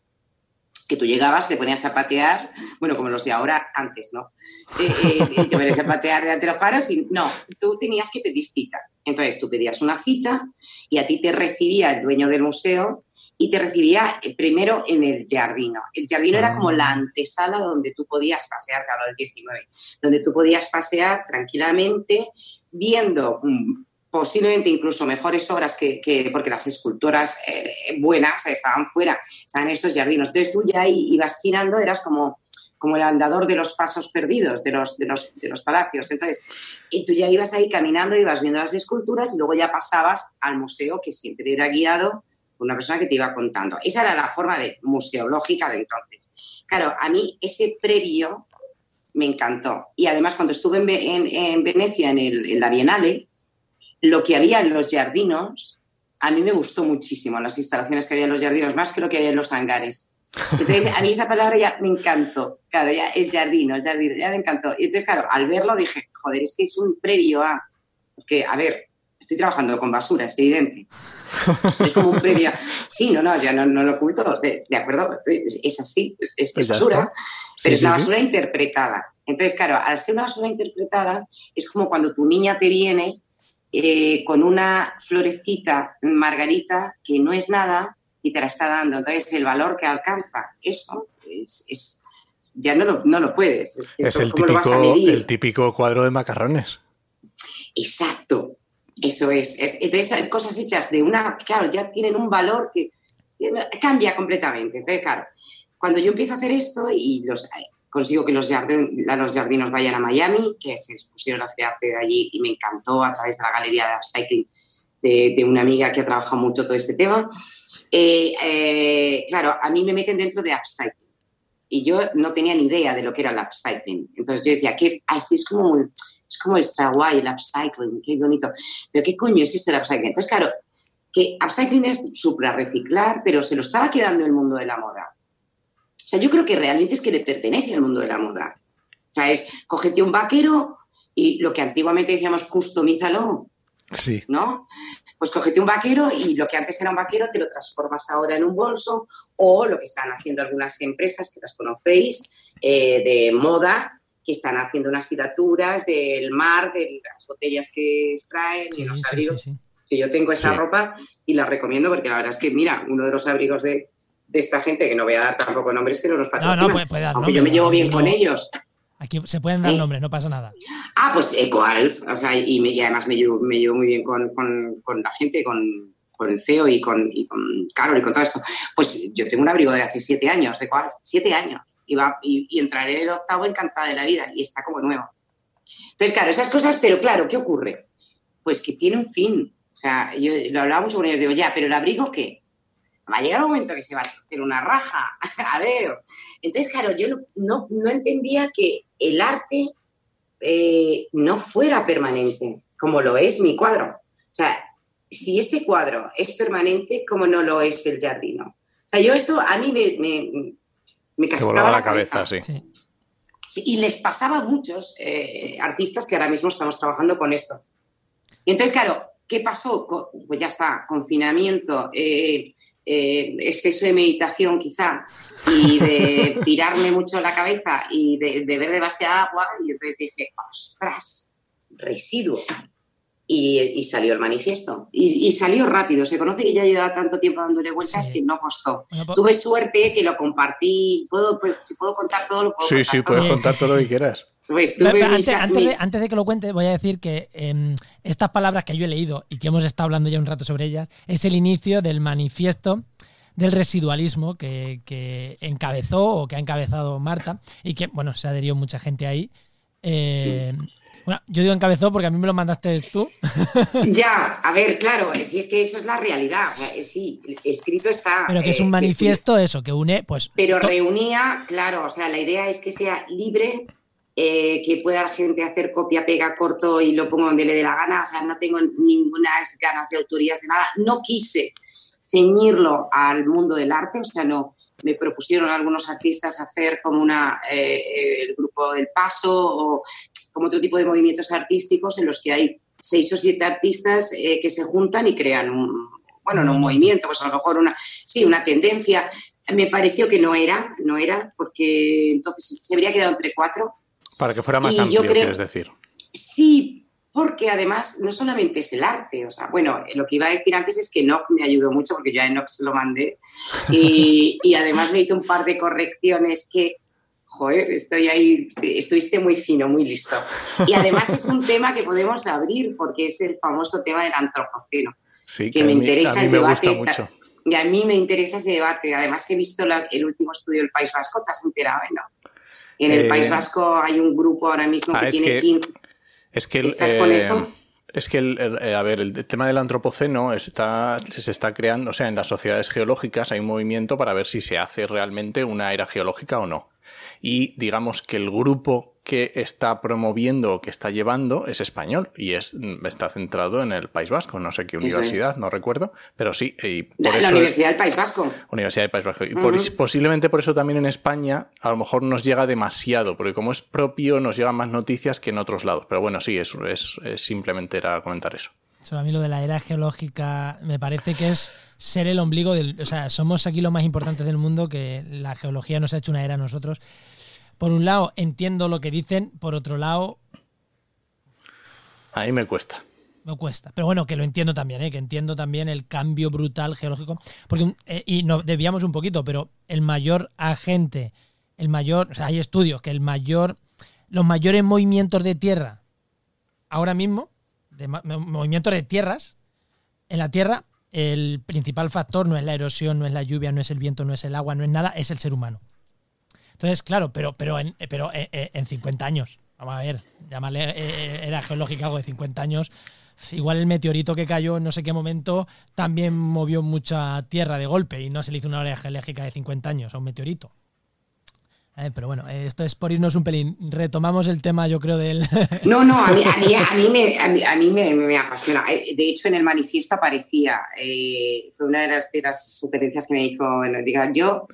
que tú llegabas, te ponías a patear, bueno, como los de ahora antes, ¿no? Eh, eh, te ponías a patear delante de los cuadros y no, tú tenías que pedir cita. Entonces tú pedías una cita y a ti te recibía el dueño del museo y te recibía eh, primero en el jardino. El jardino era como la antesala donde tú podías pasear, te hablo del 19, donde tú podías pasear tranquilamente viendo mm, posiblemente incluso mejores obras que, que- porque las escultoras eh, buenas estaban fuera, estaban en esos jardinos. Entonces tú ya ibas girando, eras como, como el andador de los pasos perdidos de los, de, los, de los palacios. Entonces, y tú ya ibas ahí caminando, ibas viendo las esculturas y luego ya pasabas al museo que siempre era guiado por una persona que te iba contando. Esa era la forma de museológica de entonces. Claro, a mí ese previo me encantó. Y además cuando estuve en, en- en Venecia, en la Bienale, lo que había en los jardinos, a mí me gustó muchísimo las instalaciones que había en los jardinos, más que lo que había en los hangares. Entonces, a mí esa palabra ya me encantó. Claro, ya el jardino, el jardino, ya me encantó. Y entonces, claro, al verlo dije, joder, es que es un previo a... Porque, a ver, estoy trabajando con basura, es evidente. Es como un previo. a- Sí, no, no, ya no, no lo oculto. sea, De acuerdo, es, así, es, es- Pues es basura, está. pero Sí, es sí, una sí. basura interpretada. Entonces, claro, al ser una basura interpretada, es como cuando tu niña te viene eh, con una florecita margarita que no es nada y te la está dando. Entonces, el valor que alcanza, eso es, es- ya no lo, no lo puedes. Es, Es el ¿cómo lo vas a típico, el típico cuadro de macarrones. Exacto, eso es. Es- Entonces, hay cosas hechas de una, claro, ya tienen un valor que cambia completamente. Entonces, claro, cuando yo empiezo a hacer esto y los, consigo que los, jardin- los jardinos vayan a Miami, que se expusieron a Feria de allí y me encantó a través de la galería de upcycling de, de una amiga que ha trabajado mucho todo este tema. Eh, eh, claro, a mí me meten dentro de upcycling y yo no tenía ni idea de lo que era el upcycling. Entonces yo decía, que así es como, es como extra guay el upcycling, qué bonito. Pero ¿qué coño es esto del upcycling? Entonces, claro, que upcycling es supra reciclar, pero se lo estaba quedando el mundo de la moda. O sea, yo creo que realmente es que le pertenece al mundo de la moda. O sea, es cógete un vaquero y lo que antiguamente decíamos, customízalo, Sí. ¿no? Pues cógete un vaquero y lo que antes era un vaquero te lo transformas ahora en un bolso o lo que están haciendo algunas empresas que las conocéis eh, de moda que están haciendo unas sidaturas del mar, de las botellas que extraen y los abrigos sí, sí. que yo tengo esa ropa y la recomiendo porque la verdad es que, mira, uno de los abrigos de, de esta gente, que no voy a dar tampoco nombres, que no nos No, patrocinan, no, puede, puede dar aunque yo me llevo bien no- con ellos. Aquí se pueden dar ¿Eh? nombres, no pasa nada. Ah, pues EcoAlf, o sea, y, me- y además me llevo, me llevo muy bien con, con- con la gente, con, con el CEO y con, y con Carol y con todo esto. Pues yo tengo un abrigo de hace siete años, de EcoAlf, siete años, y, va, y, y entraré en el octavo encantada de la vida y está como nuevo. Entonces, claro, esas cosas, pero claro, ¿qué ocurre? Pues que tiene un fin. O sea, yo lo hablaba mucho con ellos, digo, ya, pero el abrigo, ¿qué? Va a llegar un momento que se va a hacer una raja. a ver. Entonces, claro, yo no, no, entendía que el arte eh, no fuera permanente, como lo es mi cuadro. O sea, si este cuadro es permanente, ¿cómo no lo es el jardino? O sea, yo esto a mí me, me, me cascaba la la cabeza, sí. Sí. Sí, y les pasaba a muchos eh, artistas que ahora mismo estamos trabajando con esto. Y entonces, claro, ¿qué pasó? Pues ya está, confinamiento, eh, eh, exceso de meditación quizá, y de pirarme mucho la cabeza y de, de beber demasiada agua, y entonces dije, ostras, residuo. Y, y salió el manifiesto. Y, y salió rápido. Se conoce que ya llevaba tanto tiempo dándole vueltas Sí. que no costó. Bueno, po- Tuve suerte que lo compartí. ¿Puedo, pues, si puedo contar todo, lo puedo Sí, contar sí, todo. puedes contar todo lo que quieras. Pues tuve pero mis- antes, antes de, antes de que lo cuente, voy a decir que em, estas palabras que yo he leído y que hemos estado hablando ya un rato sobre ellas es el inicio del manifiesto del residualismo que, que encabezó o que ha encabezado Marta y que, bueno, se adherió mucha gente ahí. Eh, bueno, yo digo encabezó porque a mí me lo mandaste tú. Ya, a ver, claro, si es que eso es la realidad. O sea, sí, escrito está. Pero que es un eh, manifiesto eso, que une, pues. Pero reunía, claro, o sea, la idea es que sea libre, eh, que pueda la gente hacer copia, pega, corto y lo pongo donde le dé la gana. O sea, no tengo ninguna ganas de autorías de nada. No quise ceñirlo al mundo del arte, o sea, no. Me propusieron algunos artistas hacer como una, eh, el grupo del paso o como otro tipo de movimientos artísticos en los que hay seis o siete artistas eh, que se juntan y crean un, bueno, no un movimiento, pues a lo mejor una, sí, una tendencia. Me pareció que no era, no era, porque entonces se habría quedado entre cuatro. Para que fuera más Y yo amplio, creo- quieres decir. Sí, porque además no solamente es el arte, o sea, bueno, lo que iba a decir antes es que Enoch me ayudó mucho porque yo a Enoch se lo mandé y, y además me hizo un par de correcciones que, joder, estoy ahí, estuviste muy fino, muy listo. Y además es un tema que podemos abrir porque es el famoso tema del antropoceno. Sí, que que, me mí, interesa el me debate. gusta mucho. Y a mí me interesa ese debate. Además he visto la- el último estudio del País Vasco, ¿te has enterado? no? En el Eh, País Vasco hay un grupo ahora mismo ah, que tiene que- 15 Es que ¿Estás con eh, eso? Es que, el, el- eh, a ver, el tema del antropoceno está, se está creando, o sea, en las sociedades geológicas hay un movimiento para ver si se hace realmente una era geológica o no. Y digamos que el grupo que está promoviendo o que está llevando es español y es, está centrado en el País Vasco. No sé qué universidad, no recuerdo, pero sí. Y por La, eso- Universidad del País Vasco. Universidad del País Vasco. Y por- posiblemente por eso también en España a lo mejor nos llega demasiado, porque como es propio nos llegan más noticias que en otros lados. Pero bueno, sí, es, es- es simplemente era comentar eso. A mí lo de la era geológica me parece que es ser el ombligo del. O sea, somos aquí los más importantes del mundo, que la geología nos ha hecho una era a nosotros. Por un lado, entiendo lo que dicen, por otro lado, A mí me cuesta. me cuesta. Pero bueno, que lo entiendo también, ¿eh? que entiendo también el cambio brutal geológico. Porque, eh, y nos desviamos un poquito, pero el mayor agente, el mayor. O sea, hay estudios que el mayor. Los mayores movimientos de tierra ahora mismo, de movimientos de tierras, en la Tierra, el principal factor no es la erosión, no es la lluvia, no es el viento, no es el agua, no es nada, es el ser humano. Entonces, claro, pero, pero, en, pero en, en 50 años, vamos a ver, llamarle eh, era geológica algo de 50 años, igual el meteorito que cayó en no sé qué momento también movió mucha tierra de golpe y no se le hizo una área geológica de 50 años a un meteorito. Eh, pero bueno, eh, esto es por irnos un pelín. Retomamos el tema, yo creo, del... No, no, a mí, a mí, a mí me, a mí, a mí me, apasiona. Eh, De hecho, en el manifiesto aparecía, eh, fue una de las, de sugerencias que me dijo, bueno, diga, yo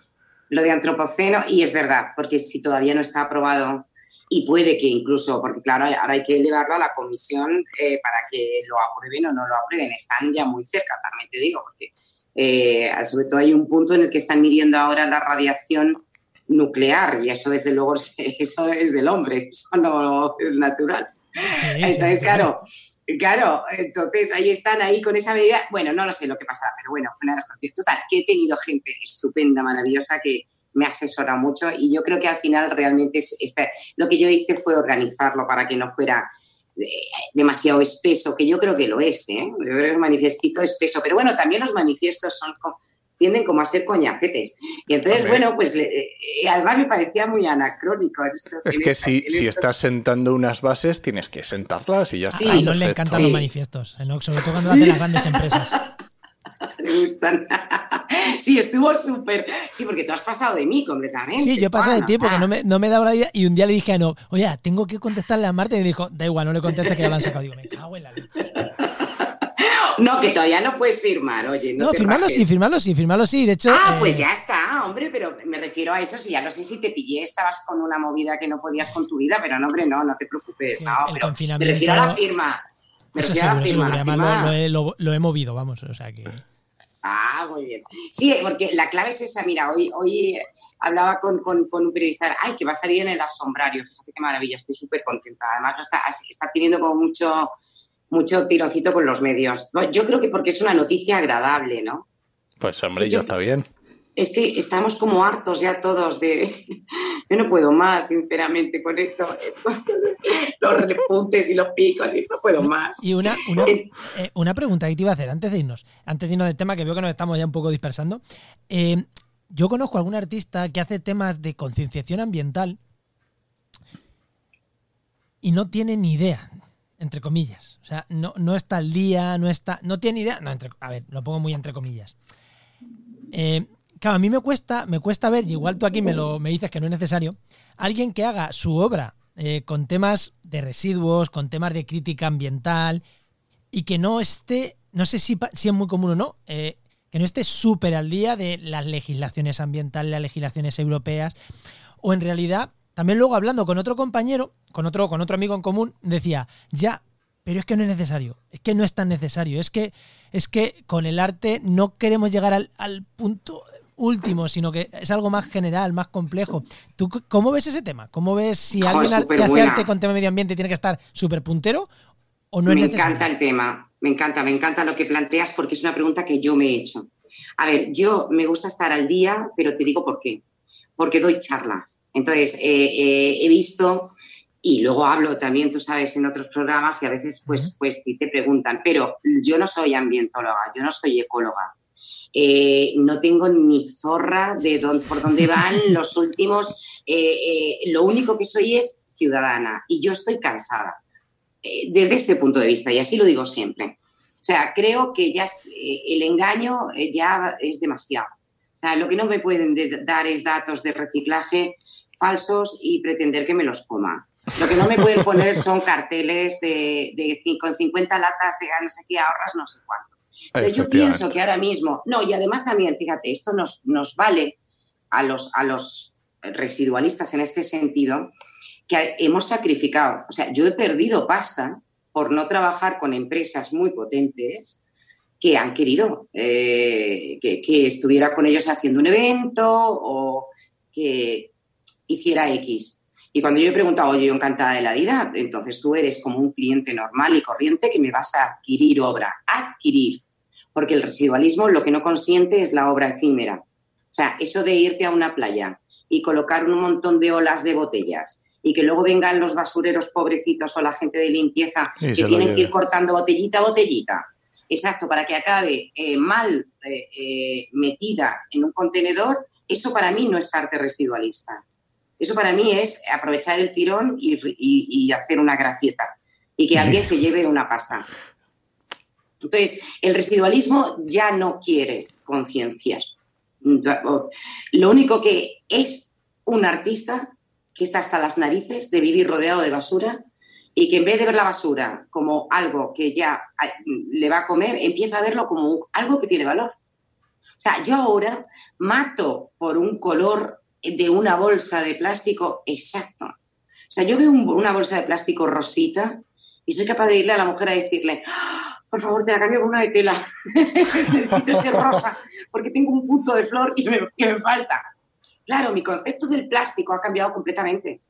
lo de antropoceno, y es verdad, porque si todavía no está aprobado, y puede que incluso, porque claro, ahora hay que llevarlo a la comisión eh, para que lo aprueben o no lo aprueben, están ya muy cerca, también te digo, porque eh, sobre todo hay un punto en el que están midiendo ahora la radiación nuclear y eso desde luego es- eso es del hombre, eso no es natural. Sí, sí, Entonces, sí. claro, claro, entonces ahí están ahí con esa medida. Bueno, no lo sé lo que pasará, pero bueno, una de. Total, que he tenido gente estupenda, maravillosa, que me asesora mucho y yo creo que al final realmente es, lo que yo hice fue organizarlo para que no fuera eh, demasiado espeso, que yo creo que lo es, ¿eh? Yo creo que el manifestito es espeso, pero bueno, también los manifiestos son co- tienden como a ser coñacetes. Y entonces, Hombre. bueno, pues le- eh, además me parecía muy anacrónico. en estos- Es en que esta- si, si estos- estás sentando unas bases, tienes que sentarlas y ya Sí, está. A no le encantan Sí. los manifiestos, ¿no? sobre todo cuando Sí. lo hacen las grandes empresas. Me gustan. sí, estuvo súper. Sí, porque tú has pasado de mí completamente. Sí, yo he pasado de ti o porque sea, no me, no me daba la vida y un día le dije a no, oye, tengo que contestarle a Marta y me dijo, da igual, no le contestes que ya lo han sacado. Digo, me cago en la leche. No, que todavía no puedes firmar, oye. No, No, te firmarlo rajes. sí, firmarlo sí, firmarlo sí. De hecho, Ah, eh, pues ya está, hombre, pero me refiero a eso. Sí, ya no sé si te pillé, estabas con una movida que no podías con tu vida, pero no, hombre, no, no te preocupes. Sí, no, pero me refiero a la firma. Me refiero a la firma. seguro. la Además lo, he, lo- lo he movido, vamos. O sea que. Ah, muy bien. Sí, porque la clave es esa. Mira, hoy, hoy eh, hablaba con, con- con un periodista. Ay, que va a salir en el asombrario. Fíjate qué maravilla, estoy súper contenta. Además, está, está teniendo como mucho, mucho tironcito con los medios. Yo creo que porque es una noticia agradable, ¿no? Pues hombre, Yo- ya está bien. Es que estamos como hartos ya todos de... Yo no puedo más, sinceramente, con esto. Los repuntes y los picos y no puedo más. Y una, una, Eh, eh, una pregunta que te iba a hacer antes de irnos. Antes de irnos del tema, que veo que nos estamos ya un poco dispersando. Eh, yo conozco a algún artista que hace temas de concienciación ambiental. y no tiene ni idea, entre comillas. O sea, no, no está al día, no está. No tiene idea. No, entre, a ver, lo pongo muy entre comillas. Eh, claro, a mí me cuesta, me cuesta ver, y igual tú aquí me lo me dices que no es necesario, alguien que haga su obra eh, con temas de residuos, con temas de crítica ambiental, y que no esté, no sé si, es muy común o no, eh, que no esté súper al día de las legislaciones ambientales, las legislaciones europeas, o en realidad, también luego hablando con otro compañero, con otro, con otro amigo en común, decía, ya, pero es que no es necesario, es que no es tan necesario, es que, es que con el arte no queremos llegar al, al punto último, sino que es algo más general, más complejo. ¿Tú cómo ves ese tema? ¿Cómo ves si alguien que hace arte con tema de medio ambiente tiene que estar súper puntero o no es Me encanta el tema, me encanta, me encanta lo que planteas porque es una pregunta que yo me he hecho. A ver, yo me gusta estar al día, pero te digo por qué. Porque doy charlas. Entonces, eh, eh, he visto y luego hablo también, tú sabes, en otros programas y a veces pues, pues sí te preguntan, pero yo no soy ambientóloga, yo no soy ecóloga. Eh, no tengo ni zorra de dónde, por dónde van los últimos. lo único que soy es ciudadana y yo estoy cansada desde este punto de vista y así lo digo siempre. O sea, creo que ya el engaño ya es demasiado. O sea, lo que no me pueden dar es datos de reciclaje falsos y pretender que me los coma. Lo que no me pueden poner son carteles de, con 50 latas de no sé qué ahorras, no sé cuánto. Entonces yo pienso que ahora mismo, no, y además también, fíjate, esto nos, nos vale a los, a los residualistas en este sentido, que hemos sacrificado, o sea, yo he perdido pasta por no trabajar con empresas muy potentes que han querido eh, que, estuviera con ellos haciendo un evento o que hiciera X. Y cuando yo he preguntado, oye, yo encantada de la vida, entonces tú eres como un cliente normal y corriente que me vas a adquirir obra, adquirir, porque el residualismo lo que no consiente es la obra efímera. O sea, eso de irte a una playa y colocar un montón de olas de botellas y que luego vengan los basureros pobrecitos o la gente de limpieza que tienen que ir cortando botellita a botellita. Exacto, para que acabe eh, mal eh, eh, metida en un contenedor, eso para mí no es arte residualista. Eso para mí es aprovechar el tirón y, hacer una gracieta y que alguien se lleve una pasta. Entonces, el residualismo ya no quiere concienciar. Lo único que es un artista que está hasta las narices de vivir rodeado de basura y que en vez de ver la basura como algo que ya le va a comer, empieza a verlo como algo que tiene valor. O sea, yo ahora mato por un color de una bolsa de plástico exacto. O sea, yo veo una bolsa de plástico rosita y soy capaz de irle a la mujer a decirle, ¡Ah! por favor, te la cambio por una de tela. Necesito ser rosa porque tengo un punto de flor que me falta. Claro, mi concepto del plástico ha cambiado completamente.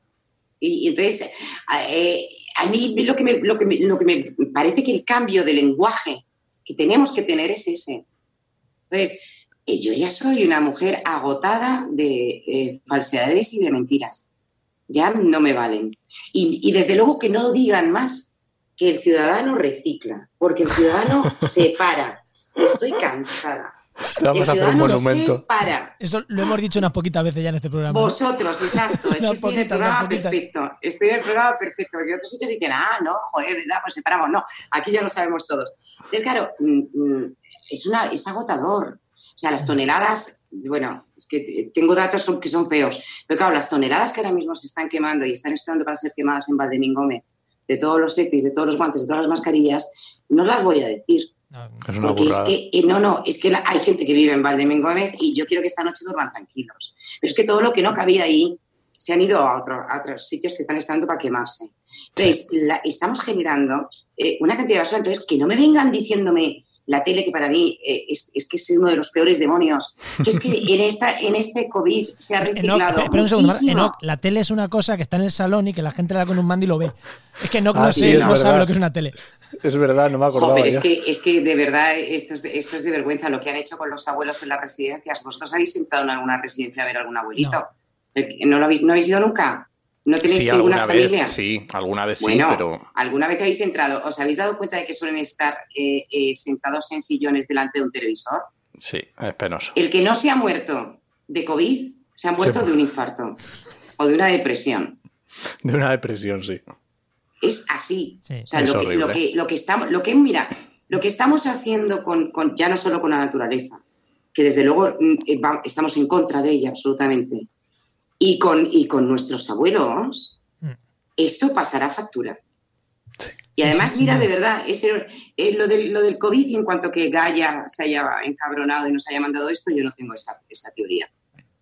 Y, entonces, eh, a mí lo que, me, lo, que lo que me parece que el cambio de lenguaje que tenemos que tener es ese. Entonces, eh, yo ya soy una mujer agotada de eh, falsedades y de mentiras. Ya no me valen. Y, y, desde luego que no digan más que el ciudadano recicla, porque el ciudadano separa. Estoy cansada. Vamos a hacer un monumento. para. Eso lo hemos dicho unas poquitas veces ya en este programa. Vosotros, exacto. Es que estoy en el programa perfecto. Estoy en el programa perfecto. Porque en otros sitios dicen, ah, no, joder, ¿verdad? Pues separamos. No, aquí ya lo sabemos todos. Entonces, claro, mm, mm, es, una, es agotador. O sea, las toneladas, bueno, es que tengo datos que son feos, pero claro, las toneladas que ahora mismo se están quemando y están esperando para ser quemadas en Valdemín Gómez, de todos los EPIs, de todos los guantes, de todas las mascarillas, no las voy a decir es una Porque es que, eh, no, no, es que hay gente que vive en Valdemín Gómez y yo quiero que esta noche duerman tranquilos. Pero es que todo lo que no cabía ahí se han ido a, a otros sitios que están esperando para quemarse. Entonces, estamos generando eh, una cantidad de basura. Entonces, que no me vengan diciéndome la tele, que para mí eh, es, que es uno de los peores demonios, que es que en, esta, en este COVID se ha reciclado muchísimo. la tele es una cosa que está en el salón y que la gente le da con un mando y lo ve. Es que no, ah, no sabe lo que es una tele. Es verdad, no me acuerdo. es que, es que de verdad esto es, esto es de vergüenza lo que han hecho con los abuelos en las residencias. ¿Vosotros habéis entrado en alguna residencia a ver a algún abuelito? ¿No, lo habéis, ¿No habéis ido nunca? ¿No tenéis ninguna familia? sí, alguna vez sí, pero. ¿Alguna vez habéis entrado? ¿Os habéis dado cuenta de que suelen estar eh, eh, sentados en sillones delante de un televisor? Sí, es penoso. El que no se ha muerto de COVID se ha muerto de un infarto o de una depresión. De una depresión, sí. Es así. Sí. O sea, Es lo que, lo, que, lo que estamos, lo que, mira, lo que estamos haciendo con, con- ya no solo con la naturaleza, que desde luego mm, eh, va- estamos en contra de ella absolutamente, y con, y con nuestros abuelos, Mm. esto pasará factura. Sí. Y además, mira, de verdad, ese, eh, lo, del, lo del COVID y en cuanto que Gaia se haya encabronado y nos haya mandado esto, yo no tengo esa, esa teoría.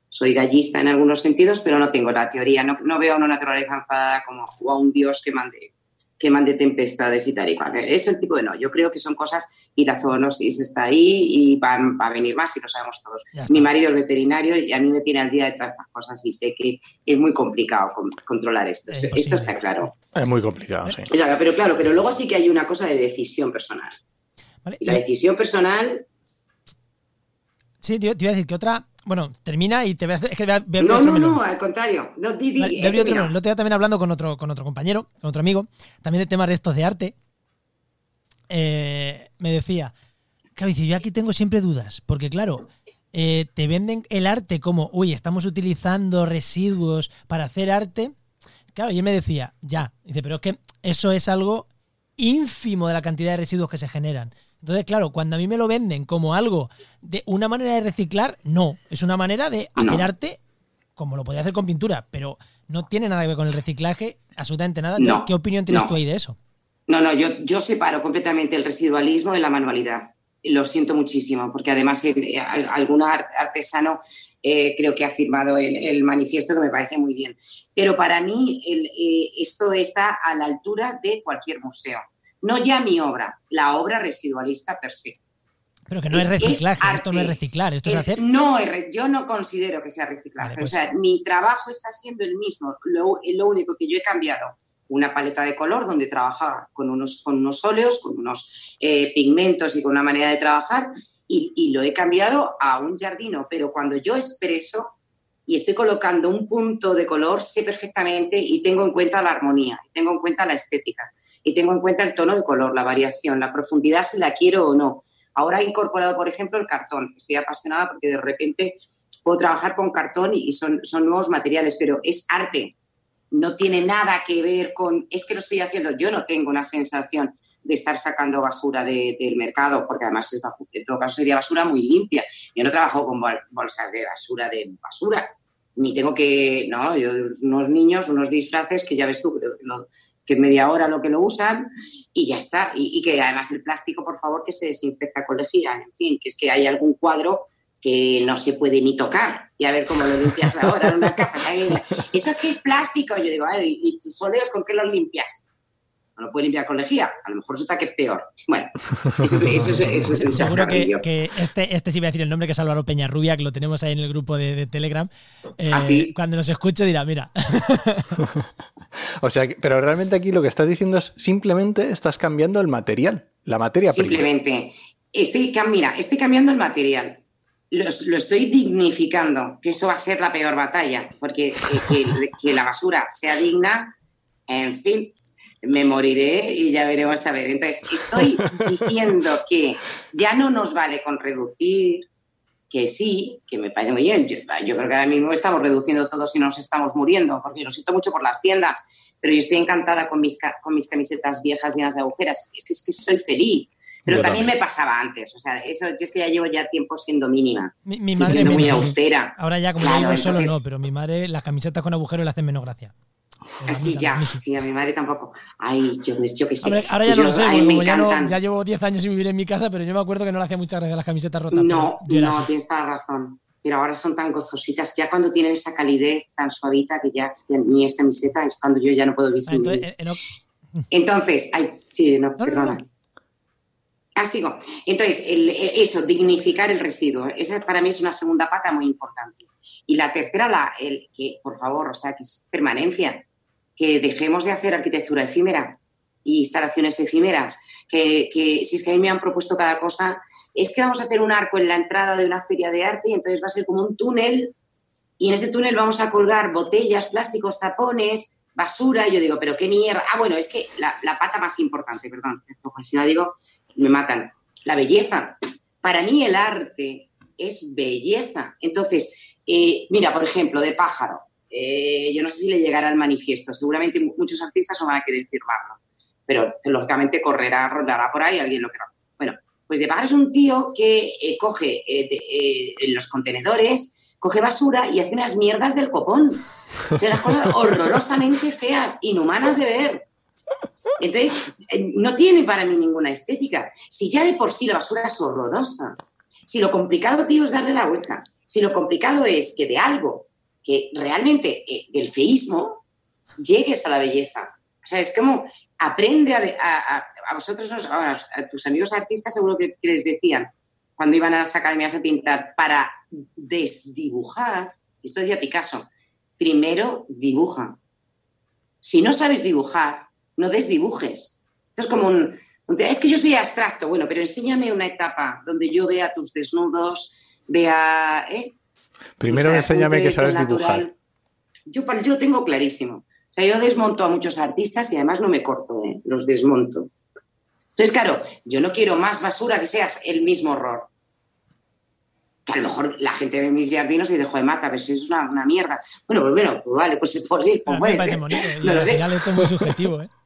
Soy gallista en algunos sentidos, pero no tengo la teoría. No, no veo a una naturaleza enfadada como o a un dios que mande, que mande tempestades y tal y cual. Es el tipo de no. Yo creo que son cosas y la zoonosis está ahí y van, va a venir más y lo sabemos todos. Mi marido es veterinario y a mí me tiene al día de todas estas cosas y sé que es muy complicado con- controlar esto. Es Esto está claro. Es muy complicado, sí. O sea, pero claro, pero luego sí que hay una cosa de decisión personal. ¿Vale? Y la decisión personal, Sí, te, iba a decir que otra. Bueno, termina y te voy a hacer. Es que voy a, voy a abrir no, otro no, no, al contrario. No, di, di, Vale, eh, voy a abrir otro otro día también hablando con otro, con otro compañero, con otro amigo, también de temas de estos de arte. eh, me decía, claro, dice, yo aquí tengo siempre dudas, porque claro, eh, te venden el arte como, uy, estamos utilizando residuos para hacer arte. Claro, y él me decía, ya, dice, pero es que eso es algo ínfimo de la cantidad de residuos que se generan. Entonces, claro, cuando a mí me lo venden como algo de una manera de reciclar, no, es una manera de hacer No. arte como lo podía hacer con pintura, pero no tiene nada que ver con el reciclaje, absolutamente nada. No, ¿Qué opinión tienes no. tú ahí de eso? No, no, yo, yo separo completamente el residualismo de la manualidad. Lo siento muchísimo, porque además eh, al- algún ar- artesano eh, creo que ha firmado el, el manifiesto que me parece muy bien. Pero para mí el, eh, esto está a la altura de cualquier museo. No ya mi obra, la obra residualista per se. Pero que no es, Es- es reciclaje, esto no es reciclar, esto es El- hacer. No, yo no considero que sea reciclaje. Vale, pues- O sea, mi trabajo está siendo el mismo. Lo, lo único que yo he cambiado, una paleta de color donde trabajaba con unos, con unos óleos, con unos eh, pigmentos y con una manera de trabajar, y, lo he cambiado a un jardino. Pero cuando yo expreso y estoy colocando un punto de color, sé perfectamente y tengo en cuenta la armonía, tengo en cuenta la estética, y tengo en cuenta el tono de color, la variación, la profundidad, si la quiero o no. Ahora he incorporado, por ejemplo, el cartón. Estoy apasionada porque de repente puedo trabajar con cartón y son, son nuevos materiales, pero es arte. No tiene nada que ver con, es que lo estoy haciendo. Yo no tengo una sensación de estar sacando basura de- del mercado, porque además es en todo caso sería basura muy limpia. Yo no trabajo con bol- bolsas de basura de basura, ni tengo que, no, unos niños, unos disfraces que ya ves tú, que, lo- que media hora lo que lo usan y ya está. Y, y que además el plástico, por favor, que se desinfecta con lejía. En fin, que es que hay algún cuadro que no se puede ni tocar. Y a ver cómo lo limpias ahora en una casa. Eso es que es plástico. Yo digo, "Ay, ¿y tus óleos con qué los limpias? No lo puedes limpiar con lejía. A lo mejor resulta que es peor. Bueno, eso, eso, eso, eso es un Seguro que, este, este sí voy a decir el nombre, que es Álvaro Peñarrubia, que lo tenemos ahí en el grupo de, de Telegram. Eh, ¿Ah, sí? Cuando nos escuche dirá, mira, O sea, que- pero realmente aquí lo que estás diciendo es simplemente estás cambiando el material, la materia prima. Simplemente, estoy, cam- mira, estoy cambiando el material. Lo, lo estoy dignificando, que eso va a ser la peor batalla, porque eh, que, que la basura sea digna, en fin, me moriré y ya veremos a ver. Entonces, estoy diciendo que ya no nos vale con reducir, que sí, que me parece muy bien. Yo, yo creo que ahora mismo estamos reduciendo todos y nos estamos muriendo, porque lo siento mucho por las tiendas, pero yo estoy encantada con mis, con mis camisetas viejas llenas de agujeras. Es que, es que soy feliz. Pero Yo también, también. me pasaba antes. O sea, eso, yo es que ya llevo ya tiempo siendo mínima, mi, mi y madre. siendo muy austera. Ahora ya, como Claro, yo solo, no, pero mi madre, las camisetas con agujeros le hacen menos gracia. Eh, Así mí- a ya, sí. a mi madre tampoco. Ay, yo, yo qué sé. Hombre, ahora ya Yo- no lo sé, ay, me ya, no- ya llevo 10 años sin vivir en mi casa, pero yo me acuerdo que no le hacía mucha gracia las camisetas rotas. No, no, así. tienes toda la razón. Pero ahora son tan gozositas. Ya cuando tienen esa calidez tan suavita que ya ni es camiseta, es cuando yo ya no puedo vivir Ah, sin entonces, ella. eh, Enoch, Entonces, ay, sí, no, No, no, perdona. Entonces, el- eso, dignificar el residuo. Esa para mí es una segunda pata muy importante. Y la tercera, la, el, que, por favor, o sea, que es permanencia. Que dejemos de hacer arquitectura efímera y instalaciones efímeras. Que, que si es que a mí me han propuesto cada cosa, es que vamos a hacer un arco en la entrada de una feria de arte y entonces va a ser como un túnel y en ese túnel vamos a colgar botellas, plásticos, tapones, basura. Y yo digo, pero qué mierda. Ah, bueno, es que la, la pata más importante, perdón, si no digo, me matan. La belleza. Para mí el arte es belleza. Entonces, eh, mira, por ejemplo, de pájaro. eh, yo no sé si le llegará el manifiesto. Seguramente muchos artistas no van a querer firmarlo, pero lógicamente correrá, rodará por ahí, alguien lo querrá. Bueno, pues de pagar es un tío que eh, coge en los contenedores, coge basura y hace unas mierdas del copón. O sea, las cosas horrorosamente feas, inhumanas de ver. Entonces, no tiene para mí ninguna estética. Si ya de por sí la basura es horrorosa, si lo complicado, tío, es darle la vuelta, si lo complicado es que de algo que realmente eh, del feísmo llegues a la belleza. O sea, es como aprende a, a, vosotros, a, tus amigos artistas, seguro que, les decían cuando iban a las academias a pintar para desdibujar, esto decía Picasso, primero dibuja. Si no sabes dibujar, no desdibujes. Esto es como un, es que yo soy abstracto, bueno, pero enséñame una etapa donde yo vea tus desnudos, vea ¿eh? Primero enséñame que sabes dibujar. Yo, yo lo tengo clarísimo. O sea, yo desmonto a muchos artistas y además no me corto, ¿eh? los desmonto. Entonces, claro, yo no quiero más basura que seas el mismo horror. Que a lo mejor la gente ve mis jardinos y dice, joder, Marca, pero si es una, una mierda. Bueno, pues bueno, pues vale, pues, por sí, pues puede ser. No lo sé. Al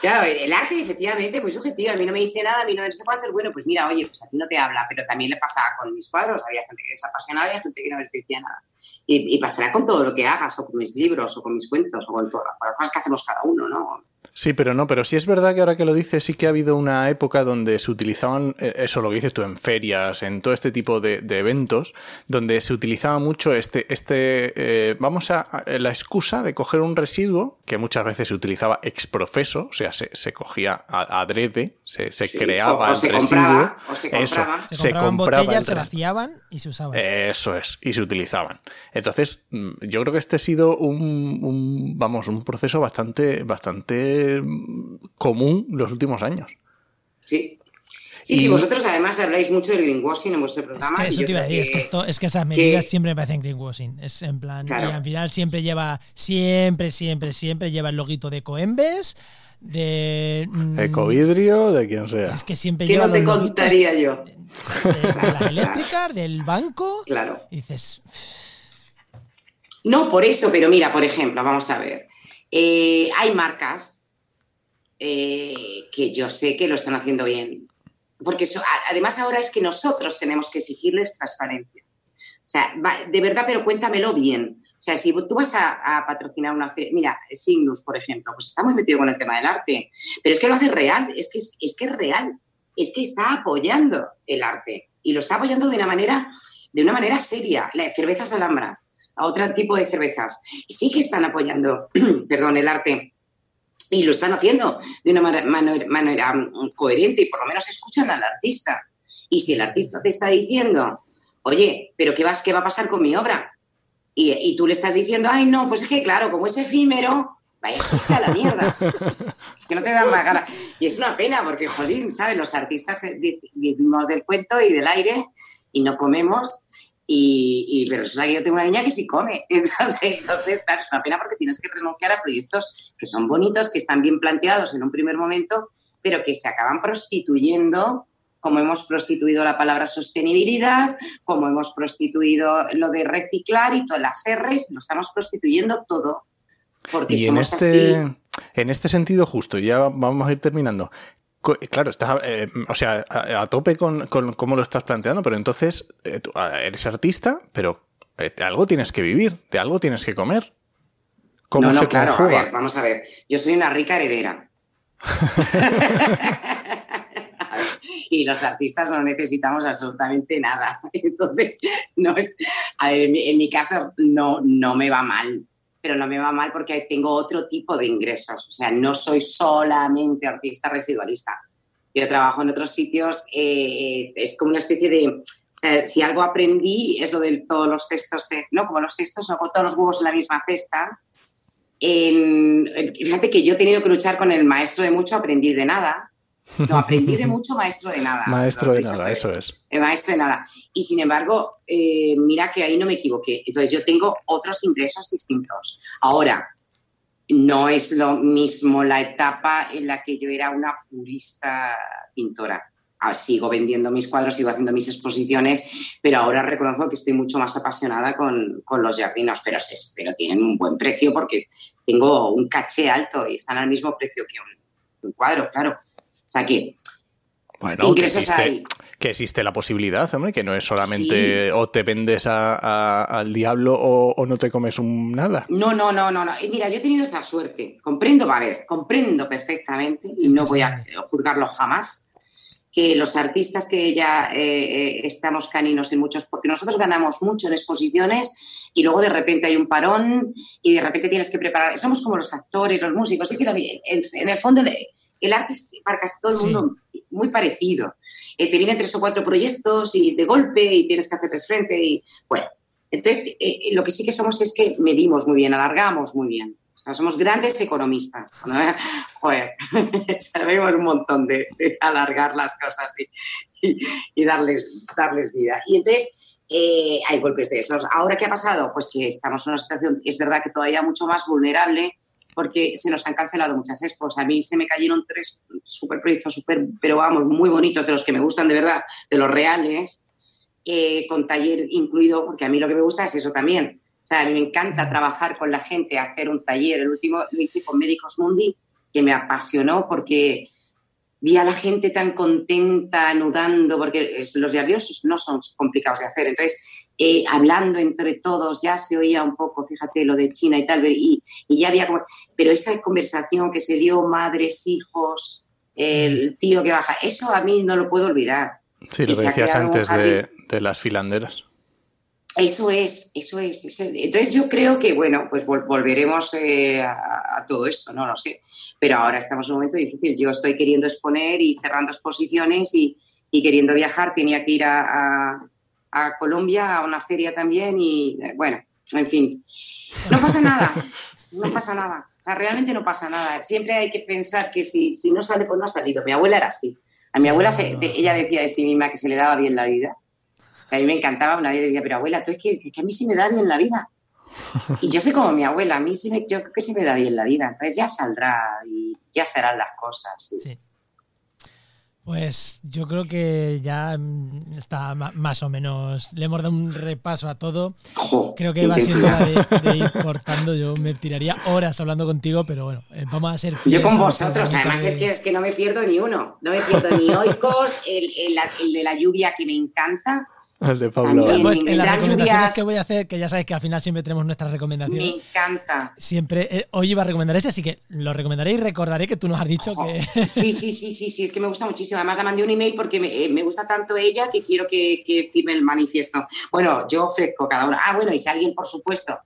Claro, el arte efectivamente muy subjetivo, a mí no me dice nada, a mí no me sé cuánto, bueno, pues mira, oye, pues a ti no te habla, pero también le pasaba con mis cuadros, había gente que les apasionaba y había gente que no les decía nada. Y, y, pasará con todo lo que hagas, o con mis libros, o con mis cuentos, o con todas las cosas que hacemos cada uno, ¿no? Sí, pero no, pero sí es verdad que ahora que lo dices, sí que ha habido una época donde se utilizaban, eh, eso lo que dices tú, en ferias, en todo este tipo de, eventos, donde se utilizaba mucho este, este eh, vamos a, la excusa de coger un residuo, que muchas veces se utilizaba exprofeso, o sea, se, se cogía adrede, se, se creaba o, se compraba, o se compraba. se, compraban botellas, se vaciaban y se usaban. Eso es, y se utilizaban. Entonces, mm, yo creo que este ha sido un, un vamos, un proceso bastante, bastante común los últimos años. Sí. Sí, sí, vosotros además habláis mucho del greenwashing en vuestro programa. Es que eso te iba a decir, es, que esto, es que esas medidas siempre me parecen greenwashing. Es en plan, y al final siempre lleva, siempre, siempre, siempre lleva el loguito de Coembes, de. Mm, Ecovidrio, de quien sea. Es que siempre ¿Qué lleva. no te contaría yo? De, las eléctricas, del banco. Claro. dices. No, por eso, pero mira, por ejemplo, vamos a ver. Eh, hay marcas eh, que yo sé que lo están haciendo bien. Porque además ahora es que nosotros tenemos que exigirles transparencia. O sea, de verdad, pero cuéntamelo bien. O sea, si tú vas a, patrocinar una feria, mira, Signus, por ejemplo, pues está muy metido con el tema del arte, pero es que lo hace real, es que es, que es real, es que está apoyando el arte y lo está apoyando de una manera, de una manera seria. La cervezas Alhambra, a otro tipo de cervezas, sí que están apoyando, perdón, el arte y lo están haciendo de una manera, coherente y por lo menos escuchan al artista. Y si el artista te está diciendo, oye, pero ¿qué, vas, qué va a pasar con mi obra? Y, tú le estás diciendo, ay, no, pues es que claro, como es efímero, vaya, existe a la mierda. es que no te dan más ganas. Y es una pena porque, jolín, ¿sabes? Los artistas vivimos del cuento y del aire y no comemos y, pero resulta que yo tengo una niña que sí come. Entonces, entonces, claro, es una pena porque tienes que renunciar a proyectos que son bonitos, que están bien planteados en un primer momento, pero que se acaban prostituyendo, como hemos prostituido la palabra sostenibilidad, como hemos prostituido lo de reciclar y todas las R's, lo estamos prostituyendo todo. Porque y somos en este, así. En este sentido, justo, ya vamos a ir terminando. Claro, estás, eh, o sea, a, tope con, cómo lo estás planteando, pero entonces eh, eres artista, pero eh, algo tienes que vivir, de algo tienes que comer. ¿Cómo no, no, claro, a ver, vamos a ver. Yo soy una rica heredera. y los artistas no necesitamos absolutamente nada. Entonces, no es, a ver, en mi, en mi caso no, no me va mal pero no me va mal porque tengo otro tipo de ingresos. O sea, no soy solamente artista residualista. Yo trabajo en otros sitios, eh, es como una especie de... Sea, si algo aprendí es lo de todos los cestos, eh, ¿no? Como los cestos, no con todos los huevos en la misma cesta. fíjate que yo he tenido que luchar con el maestro de mucho, aprendí de nada. No, aprendí de mucho maestro de nada. Maestro de nada, eso es. El maestro de nada. Y sin embargo, eh, mira que ahí no me equivoqué. Entonces yo tengo otros ingresos distintos. Ahora, no es lo mismo la etapa en la que yo era una purista pintora. Ah, sigo vendiendo mis cuadros, sigo haciendo mis exposiciones, pero ahora reconozco que estoy mucho más apasionada con, los jardinos, pero, pero tienen un buen precio porque tengo un caché alto y están al mismo precio que un, cuadro, claro. Sea que bueno, ingresos que Que existe la posibilidad, hombre, que no es solamente o te vendes al diablo o, no te comes un nada. No, no, no, no, no. Mira, yo he tenido esa suerte. Comprendo, a ver, comprendo perfectamente y no voy a juzgarlo jamás que los artistas que ya eh, eh, estamos caninos en muchos, porque nosotros ganamos mucho en exposiciones y luego de repente hay un parón y de repente tienes que preparar. Somos como los actores, los músicos, sí que en, en el fondo el, arte es para casi todo el mundo muy parecido. Eh, te vienen tres o cuatro proyectos y de golpe y tienes que hacerles frente y bueno. Entonces, lo que sí que somos es que medimos muy bien, alargamos muy bien somos grandes economistas. Joder, sabemos un montón de, alargar las cosas y, darles, darles vida. Y entonces eh, hay golpes de esos. ¿Ahora qué ha pasado? Pues que estamos en una situación, es verdad que todavía mucho más vulnerable porque se nos han cancelado muchas expos. A mí se me cayeron tres super proyectos, super, pero vamos, muy bonitos, de los que me gustan de verdad, de los reales, eh, con taller incluido, porque a mí lo que me gusta es eso también o sea, a mí me encanta trabajar con la gente, hacer un taller. El último lo hice con Médicos Mundi, que me apasionó porque vi a la gente tan contenta, anudando, porque los diarios no son complicados de hacer. Entonces, eh, hablando entre todos, ya se oía un poco, fíjate, lo de China y tal, y, y ya había como... Pero esa conversación que se dio madres, hijos, el tío que baja, eso a mí no lo puedo olvidar. Sí, lo decías antes de, de las filanderas. Eso es, eso es, Entonces yo creo que, bueno, pues volveremos eh, a, todo esto, no lo sé. Pero ahora estamos en un momento difícil. Yo estoy queriendo exponer y cerrando exposiciones y, queriendo viajar. Tenía que ir a, Colombia a una feria también y, eh, bueno, en fin. No pasa nada, no pasa nada. O sea, realmente no pasa nada. Siempre hay que pensar que si, si no sale, pues no ha salido. Mi abuela era así. A mi abuela, ella decía de sí misma que se le daba bien la vida a mí me encantaba, una vez decía, pero abuela, tú es que, que a mí sí me da bien la vida. Y yo sé como mi abuela, a mí sí me, yo creo que sí me da bien la vida, entonces ya saldrá y ya serán las cosas. Sí. Pues yo creo que ya mm, está más o menos. Le hemos dado un repaso a todo. creo que va siendo de, de, ir cortando. Yo me tiraría horas hablando contigo, pero bueno, eh, vamos a ser. Yo con vosotros, además es que, es que no me pierdo ni uno. No me pierdo ni Oikos, el, el, el de la lluvia que me encanta. El de Pablo. Pues en las recomendaciones que voy a hacer, que ya sabes que al final siempre tenemos nuestras recomendaciones. Me encanta. Siempre, eh, hoy iba a recomendar ese, así que lo recomendaré y recordaré que tú nos has dicho que. Sí, sí, sí, sí, sí, es que me gusta muchísimo. Además, la mandé un email porque me, eh, gusta tanto ella que quiero que, firme el manifiesto. Bueno, yo ofrezco cada uno. Ah, bueno, y si alguien, por supuesto,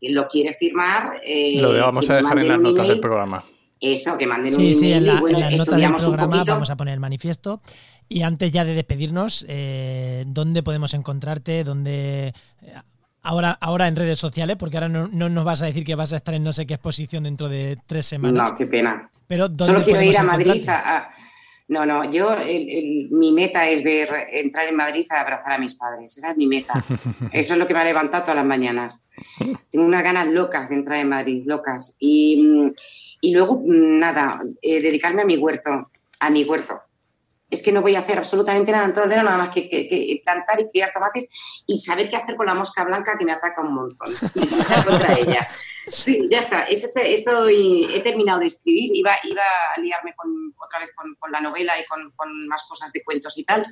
lo quiere firmar. Eh, lo vamos a dejar en las notas del programa. Eso, que manden un email. Sí, en, la, en las notas del programa vamos a poner el manifiesto. Y antes ya de despedirnos, eh, ¿dónde podemos encontrarte? ¿Dónde... Eh, ahora, ahora en redes sociales, porque ahora no, nos vas a decir que vas a estar en no sé qué exposición dentro de tres semanas. No, qué pena. Pero Solo quiero ir a Madrid No, no, yo, mi meta es ver, entrar en Madrid a abrazar a mis padres. Esa es mi meta. Eso es lo que me ha levantado todas las mañanas. Tengo unas ganas locas de entrar en Madrid, locas. Y, y luego, nada, eh, dedicarme a mi huerto, a mi huerto es que no voy a hacer absolutamente nada en todo el verano, nada más que, plantar y criar tomates y saber qué hacer con la mosca blanca que me ataca un montón y luchar contra ella. Sí, ya está. esto he terminado de escribir. Iba, iba a liarme con, otra vez con, la novela y con, más cosas de cuentos y tal.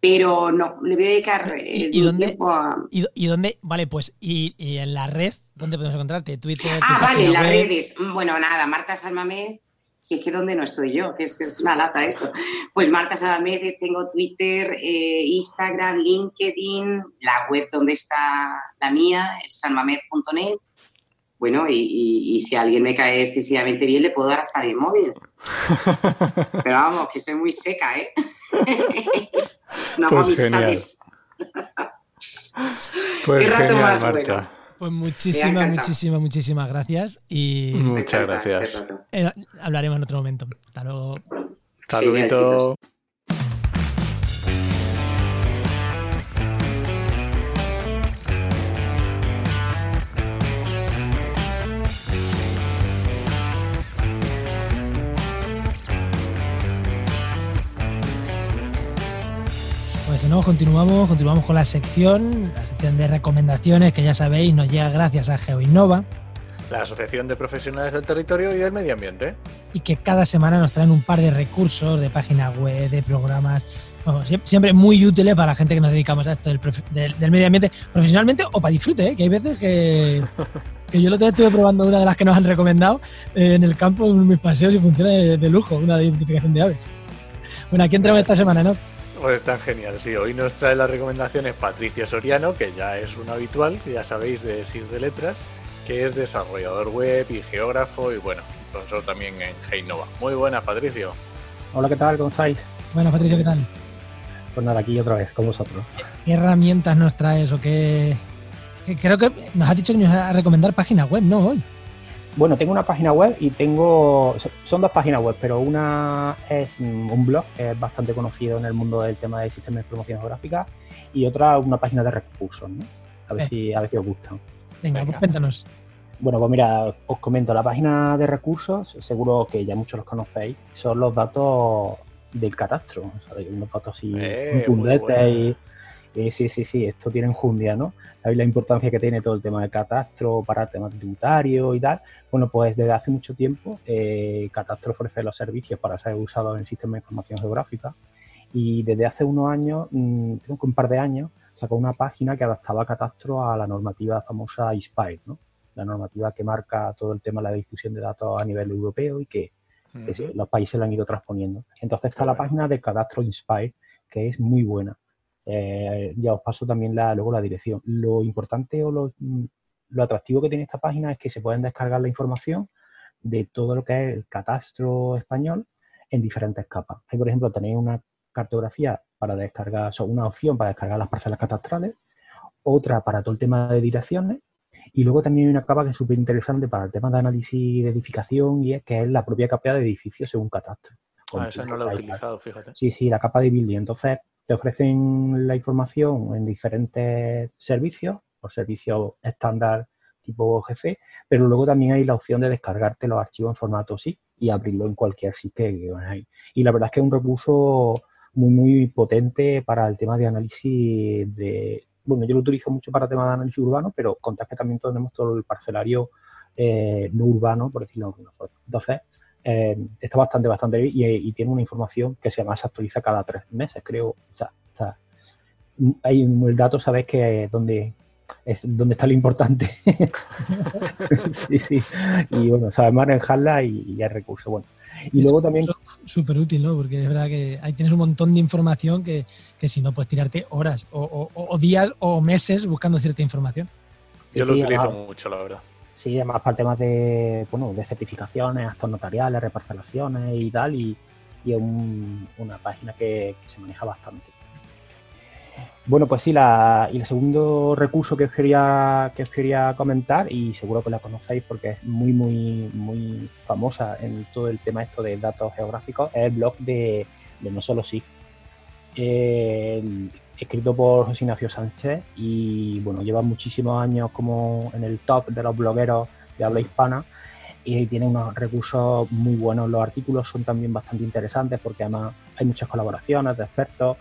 Pero no, le voy a dedicar ¿Y, dónde, tiempo a... ¿y, dónde? Vale, pues, y, en la red? ¿Dónde podemos encontrarte? ¿Twitter? Ah, vale, las redes. Bueno, nada, Marta Salmamez si es que donde no estoy yo, que es, es una lata esto. Pues Marta Sabamed, tengo Twitter, eh, Instagram, LinkedIn, la web donde está la mía, el sanmamed.net. Bueno, y, si alguien me cae excesivamente bien, le puedo dar hasta mi móvil. Pero vamos, que soy muy seca, ¿eh? no pues genial. Pues Qué rato más Marta. Pues muchísimas, muchísimas, muchísimas gracias y muchas gracias. Eh, hablaremos en otro momento. Hasta luego. Hasta luego. Bueno, continuamos, continuamos con la sección, la sección de recomendaciones que ya sabéis nos llega gracias a GeoInnova. La Asociación de Profesionales del Territorio y del Medio Ambiente. Y que cada semana nos traen un par de recursos de páginas web, de programas, siempre muy útiles para la gente que nos dedicamos a esto del, medio ambiente profesionalmente o para disfrute, ¿eh? que hay veces que, que yo lo estuve probando una de las que nos han recomendado eh, en el campo en mis paseos y funciona de, lujo, una de identificación de aves. Bueno, aquí entramos esta semana, ¿no? Pues está genial, sí. Hoy nos trae las recomendaciones Patricia Soriano, que ya es un habitual, que ya sabéis de SIR de Letras, que es desarrollador web y geógrafo y bueno, profesor también en Heinova. Muy buenas, Patricio. Hola, ¿qué tal? ¿Cómo estáis? Bueno, Patricio, ¿qué tal? Pues nada, aquí otra vez con vosotros. ¿Qué herramientas nos traes o qué, Creo que nos has dicho que nos vas a recomendar página web, ¿no? Hoy. Bueno, tengo una página web y tengo. Son dos páginas web, pero una es un blog que es bastante conocido en el mundo del tema de sistemas de promoción geográfica y otra una página de recursos, ¿no? A ver, eh. si, a ver si os gustan. Venga, pues cuéntanos. Bueno, pues mira, os comento, la página de recursos, seguro que ya muchos los conocéis, son los datos del catastro, o unos datos así eh, y eh, sí, sí, sí, esto tiene enjundia, ¿no? Sabéis la importancia que tiene todo el tema de catastro para temas tributarios y tal. Bueno, pues desde hace mucho tiempo eh, Catastro ofrece los servicios para ser usados en el sistema de información geográfica y desde hace unos años, mm, creo que un par de años, sacó una página que adaptaba Catastro a la normativa famosa ISPIRE, ¿no? La normativa que marca todo el tema de la difusión de datos a nivel europeo y que, los países la han ido transponiendo. Entonces está la página de Catastro Inspire, que es muy buena eh, ya os paso también la, luego la dirección. Lo importante o lo, lo, atractivo que tiene esta página es que se pueden descargar la información de todo lo que es el catastro español en diferentes capas. Ahí, por ejemplo, tenéis una cartografía para descargar, o una opción para descargar las parcelas catastrales, otra para todo el tema de direcciones, y luego también hay una capa que es súper interesante para el tema de análisis de edificación y es que es la propia capa de edificios según catastro. Ah, esa no la he utilizado, fíjate. Sí, sí, la capa de building. Entonces, te ofrecen la información en diferentes servicios, o servicios estándar tipo GC, pero luego también hay la opción de descargarte los archivos en formato SIG y abrirlo en cualquier sitio que ahí. Y la verdad es que es un recurso muy, muy potente para el tema de análisis de... Bueno, yo lo utilizo mucho para temas de análisis urbano, pero contad que también tenemos todo el parcelario eh, no urbano, por decirlo de alguna forma. Entonces, eh, está bastante, bastante bien y, tiene una información que se más actualiza cada tres meses, creo. O sea, hay el dato, sabes que es donde es donde está lo importante. sí, sí. Y bueno, sabes manejarla y, y hay recursos. Bueno. Y luego también. Súper útil, ¿no? Porque es verdad que ahí tienes un montón de información que, si no puedes tirarte horas o, días o meses buscando cierta información. Yo lo utilizo mucho, la verdad. Sí, además para temas de, bueno, de certificaciones, actos notariales, reparcelaciones y tal, y, y es una página que, se maneja bastante. Bueno, pues sí, la, y el segundo recurso que os quería, que os quería comentar, y seguro que la conocéis porque es muy, muy, muy famosa en todo el tema esto de datos geográficos, es el blog de, No Solo Sí escrito por José Ignacio Sánchez y bueno, lleva muchísimos años como en el top de los blogueros de habla hispana y tiene unos recursos muy buenos. Los artículos son también bastante interesantes porque además hay muchas colaboraciones de expertos.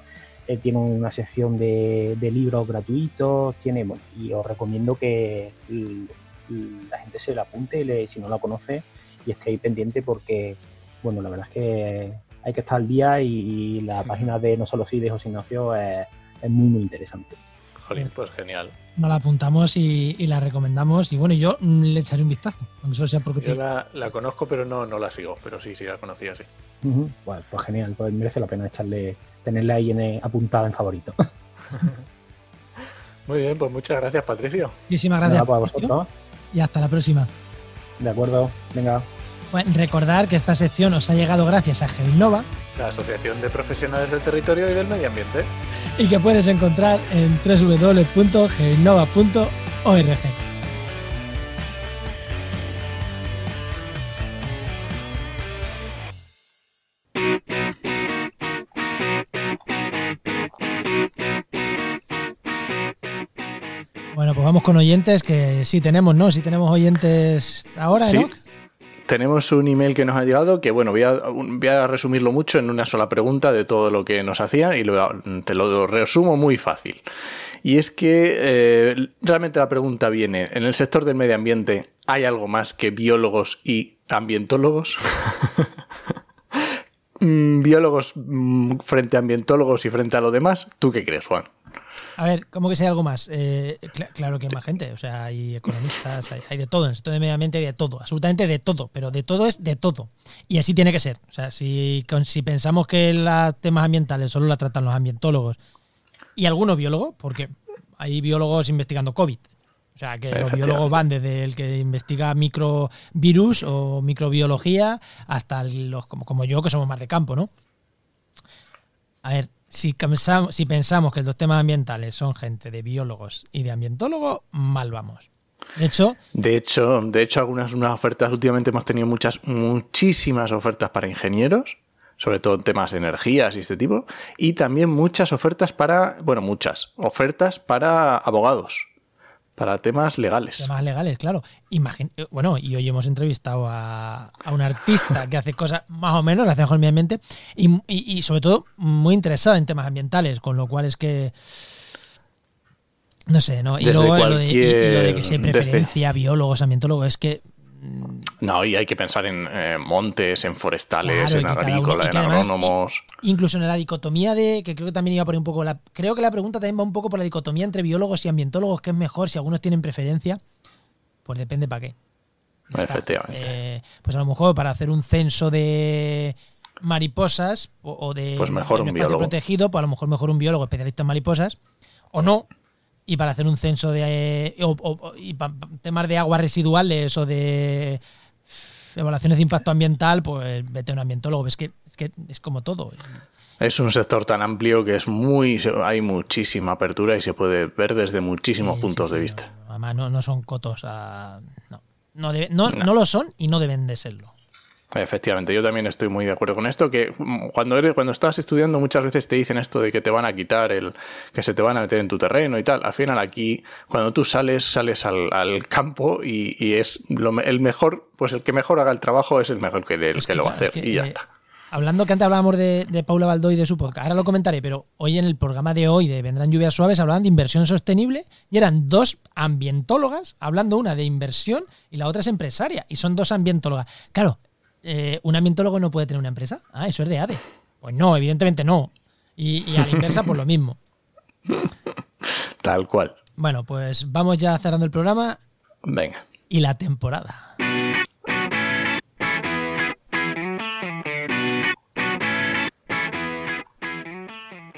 Eh, tiene una sección de, libros gratuitos, tiene, y os recomiendo que la gente se la apunte si no la conoce y esté ahí pendiente porque, bueno, la verdad es que hay que estar al día y, la página de No Solo Sí de José Ignacio es, es muy, muy interesante. Jolín, pues genial. Nos la apuntamos y, la recomendamos. Y bueno, yo mm, le echaré un vistazo. Aunque sea porque yo la, conozco, pero no, no la sigo. Pero sí, sí la conocía, sí. pues genial. Pues merece la pena echarle, tenerla ahí en, apuntada en favorito. Muy bien, pues muchas gracias, Patricio. Muchísimas gracias. Pues a vosotros. Y hasta la próxima. De acuerdo. Venga. Bueno, recordar que esta sección os ha llegado gracias a GeoInnova, la Asociación de Profesionales del Territorio y del Medio Ambiente, y que puedes encontrar en www.geoinnova.org. Bueno, pues vamos con oyentes que sí tenemos, ¿no? Sí tenemos oyentes ahora, ¿no? Tenemos un email que nos ha llegado que, bueno, voy a, resumirlo mucho en una sola pregunta de todo lo que nos hacía y te lo resumo muy fácil. Y es que eh, realmente la pregunta viene, ¿en el sector del medio ambiente hay algo más que biólogos y ambientólogos? Mm, biólogos mm, frente a ambientólogos y frente a lo demás. ¿Tú qué crees, Juan? A ver, ¿cómo que sea algo más? Eh, claro que hay más gente, o sea, hay economistas, hay, de todo, en el sector de medio ambiente hay de todo, absolutamente de todo, pero de todo es de todo. Y así tiene que ser. O sea, si, si pensamos que los temas ambientales solo la tratan los ambientólogos y algunos biólogos, porque hay biólogos investigando COVID. O sea, que los biólogos van desde el que investiga microvirus o microbiología hasta los como yo, que somos más de campo, ¿no? A ver, si, pensamos que los temas ambientales son gente de biólogos y de ambientólogos, mal vamos. De hecho, de hecho, de hecho, algunas unas ofertas últimamente hemos tenido muchas, muchísimas ofertas para ingenieros, sobre todo en temas de energías y este tipo, y también muchas ofertas para, bueno, muchas ofertas para abogados para temas legales. Temas legales, claro. Eh, bueno, y hoy hemos entrevistado a, un artista que hace cosas más o menos, lo hace mejor mente, y, y, sobre todo muy interesada en temas ambientales, con lo cual es que... No sé, ¿no? Y luego lo, de, que se preferencia biólogos, ambientólogos, es que no, y hay que pensar en eh, montes, en forestales, en agrícola, en agrónomos. Incluso en la dicotomía de, que creo que también iba por un poco la. Creo que la pregunta también va un poco por la dicotomía entre biólogos y ambientólogos, que es mejor, si algunos tienen preferencia, pues depende para qué. Efectivamente. Eh, pues a lo mejor para hacer un censo de mariposas o, de pues mejor un, biólogo. protegido, pues a lo mejor mejor un biólogo especialista en mariposas, o no, y para hacer un censo de o, y temas de aguas residuales o de evaluaciones de impacto ambiental, pues vete a un ambientólogo. Es que es, que es como todo. Es un sector tan amplio que es muy hay muchísima apertura y se puede ver desde muchísimos puntos de vista. Además, no, no son cotos a. No, no, no, no lo son y no deben de serlo. Efectivamente, yo también estoy muy de acuerdo con esto, que cuando eres, cuando estás estudiando muchas veces te dicen esto de que te van a quitar el, que se te van a meter en tu terreno y tal. Al final aquí, cuando tú sales, sales al, campo y, es el mejor, pues el que mejor haga el trabajo es el mejor que, el, que, lo va a hacer y ya eh, está. Hablando que antes hablábamos de, de Paula Baldó y de su podcast, ahora lo comentaré, pero hoy en el programa de hoy de Vendrán lluvias suaves hablaban de inversión sostenible y eran dos ambientólogas hablando una de inversión y la otra es empresaria y son dos ambientólogas. Claro, eh, ¿un ambientólogo no puede tener una empresa? Ah, eso es de ADE. Pues no, evidentemente no. Y, a la inversa, pues lo mismo. Tal cual. Bueno, pues vamos ya cerrando el programa. Venga. Y la temporada.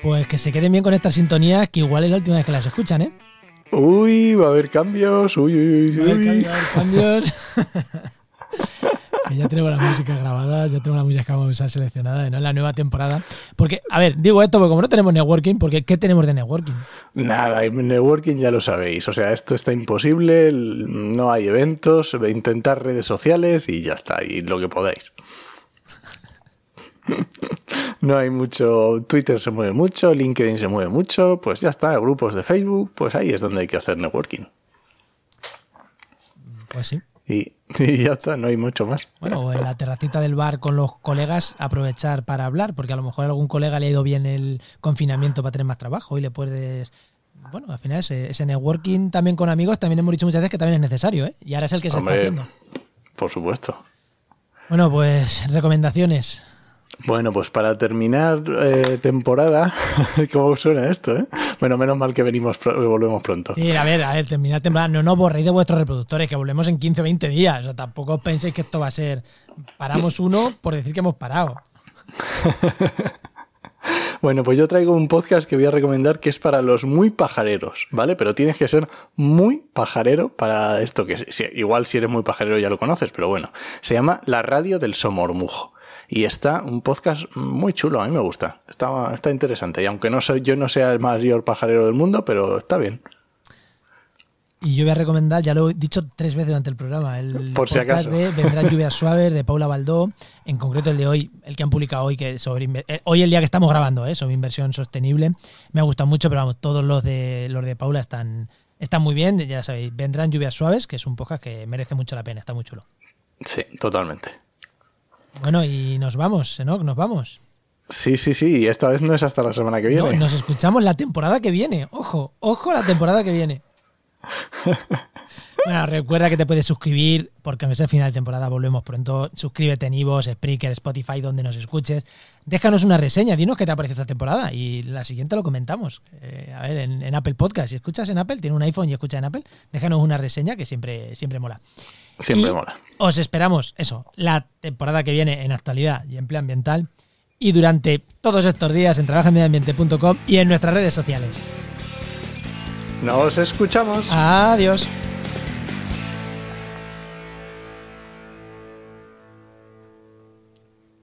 Pues que se queden bien con estas sintonías, que igual es la última vez que las escuchan, ¿eh? Uy, va a haber cambios. Uy, uy, uy. Va a haber cambios. ya tenemos la música grabada, ya tenemos la música que vamos a usar seleccionada, ¿no? En la nueva temporada. Porque, a ver, digo esto porque como no tenemos networking, porque ¿qué tenemos de networking? Nada, networking ya lo sabéis. O sea, esto está imposible, no hay eventos, intentar redes sociales y ya está, y lo que podáis. no hay mucho, Twitter se mueve mucho, LinkedIn se mueve mucho, pues ya está, grupos de Facebook, pues ahí es donde hay que hacer networking. Pues sí. Y, ya está, no hay mucho más. Bueno, o en la terracita del bar con los colegas aprovechar para hablar, porque a lo mejor a algún colega le ha ido bien el confinamiento para tener más trabajo y le puedes... Bueno, al final ese, ese networking también con amigos, también hemos dicho muchas veces que también es necesario, ¿eh? Y ahora es el que se está haciendo. Por supuesto. Bueno, pues recomendaciones. Bueno, pues para terminar eh, temporada, ¿cómo suena esto? Eh? Bueno, menos mal que venimos volvemos pronto. Sí, a ver, a ver, terminar temporada. No nos borréis de vuestros reproductores, que volvemos en 15 o 20 días. O sea, tampoco penséis que esto va a ser. Paramos uno por decir que hemos parado. Bueno, pues yo traigo un podcast que voy a recomendar que es para los muy pajareros, ¿vale? Pero tienes que ser muy pajarero para esto, que igual si eres muy pajarero ya lo conoces, pero bueno, se llama La Radio del Somormujo. Y está un podcast muy chulo, a mí me gusta. Está, está interesante. Y aunque no soy, yo no sea el mayor pajarero del mundo, pero está bien. Y yo voy a recomendar, ya lo he dicho tres veces durante el programa, el Por podcast de Vendrán lluvias suaves de Paula Baldó, en concreto el de hoy, el que han publicado hoy, que sobre eh, hoy el día que estamos grabando, ¿eh? sobre inversión sostenible. Me ha gustado mucho, pero vamos, todos los de los de Paula están, están muy bien, ya sabéis, Vendrán lluvias suaves, que es un podcast que merece mucho la pena, está muy chulo. Sí, totalmente. Bueno, y nos vamos, ¿no? Nos vamos. Sí, sí, sí, y esta vez no es hasta la semana que viene. nos escuchamos la temporada que viene. Ojo, ojo la temporada que viene. Bueno, recuerda que te puedes suscribir, porque a el final de temporada volvemos pronto. Suscríbete en Ivo, Spreaker, Spotify, donde nos escuches. Déjanos una reseña, dinos qué te ha parecido esta temporada y la siguiente lo comentamos. Eh, a ver, en, Apple Podcast, si escuchas en Apple, tiene un iPhone y escucha en Apple, déjanos una reseña que siempre, siempre mola. Siempre mola. Os esperamos, eso, la temporada que viene en actualidad y empleo ambiental y durante todos estos días en trabajamediambiente.com y en nuestras redes sociales. Nos escuchamos. Adiós.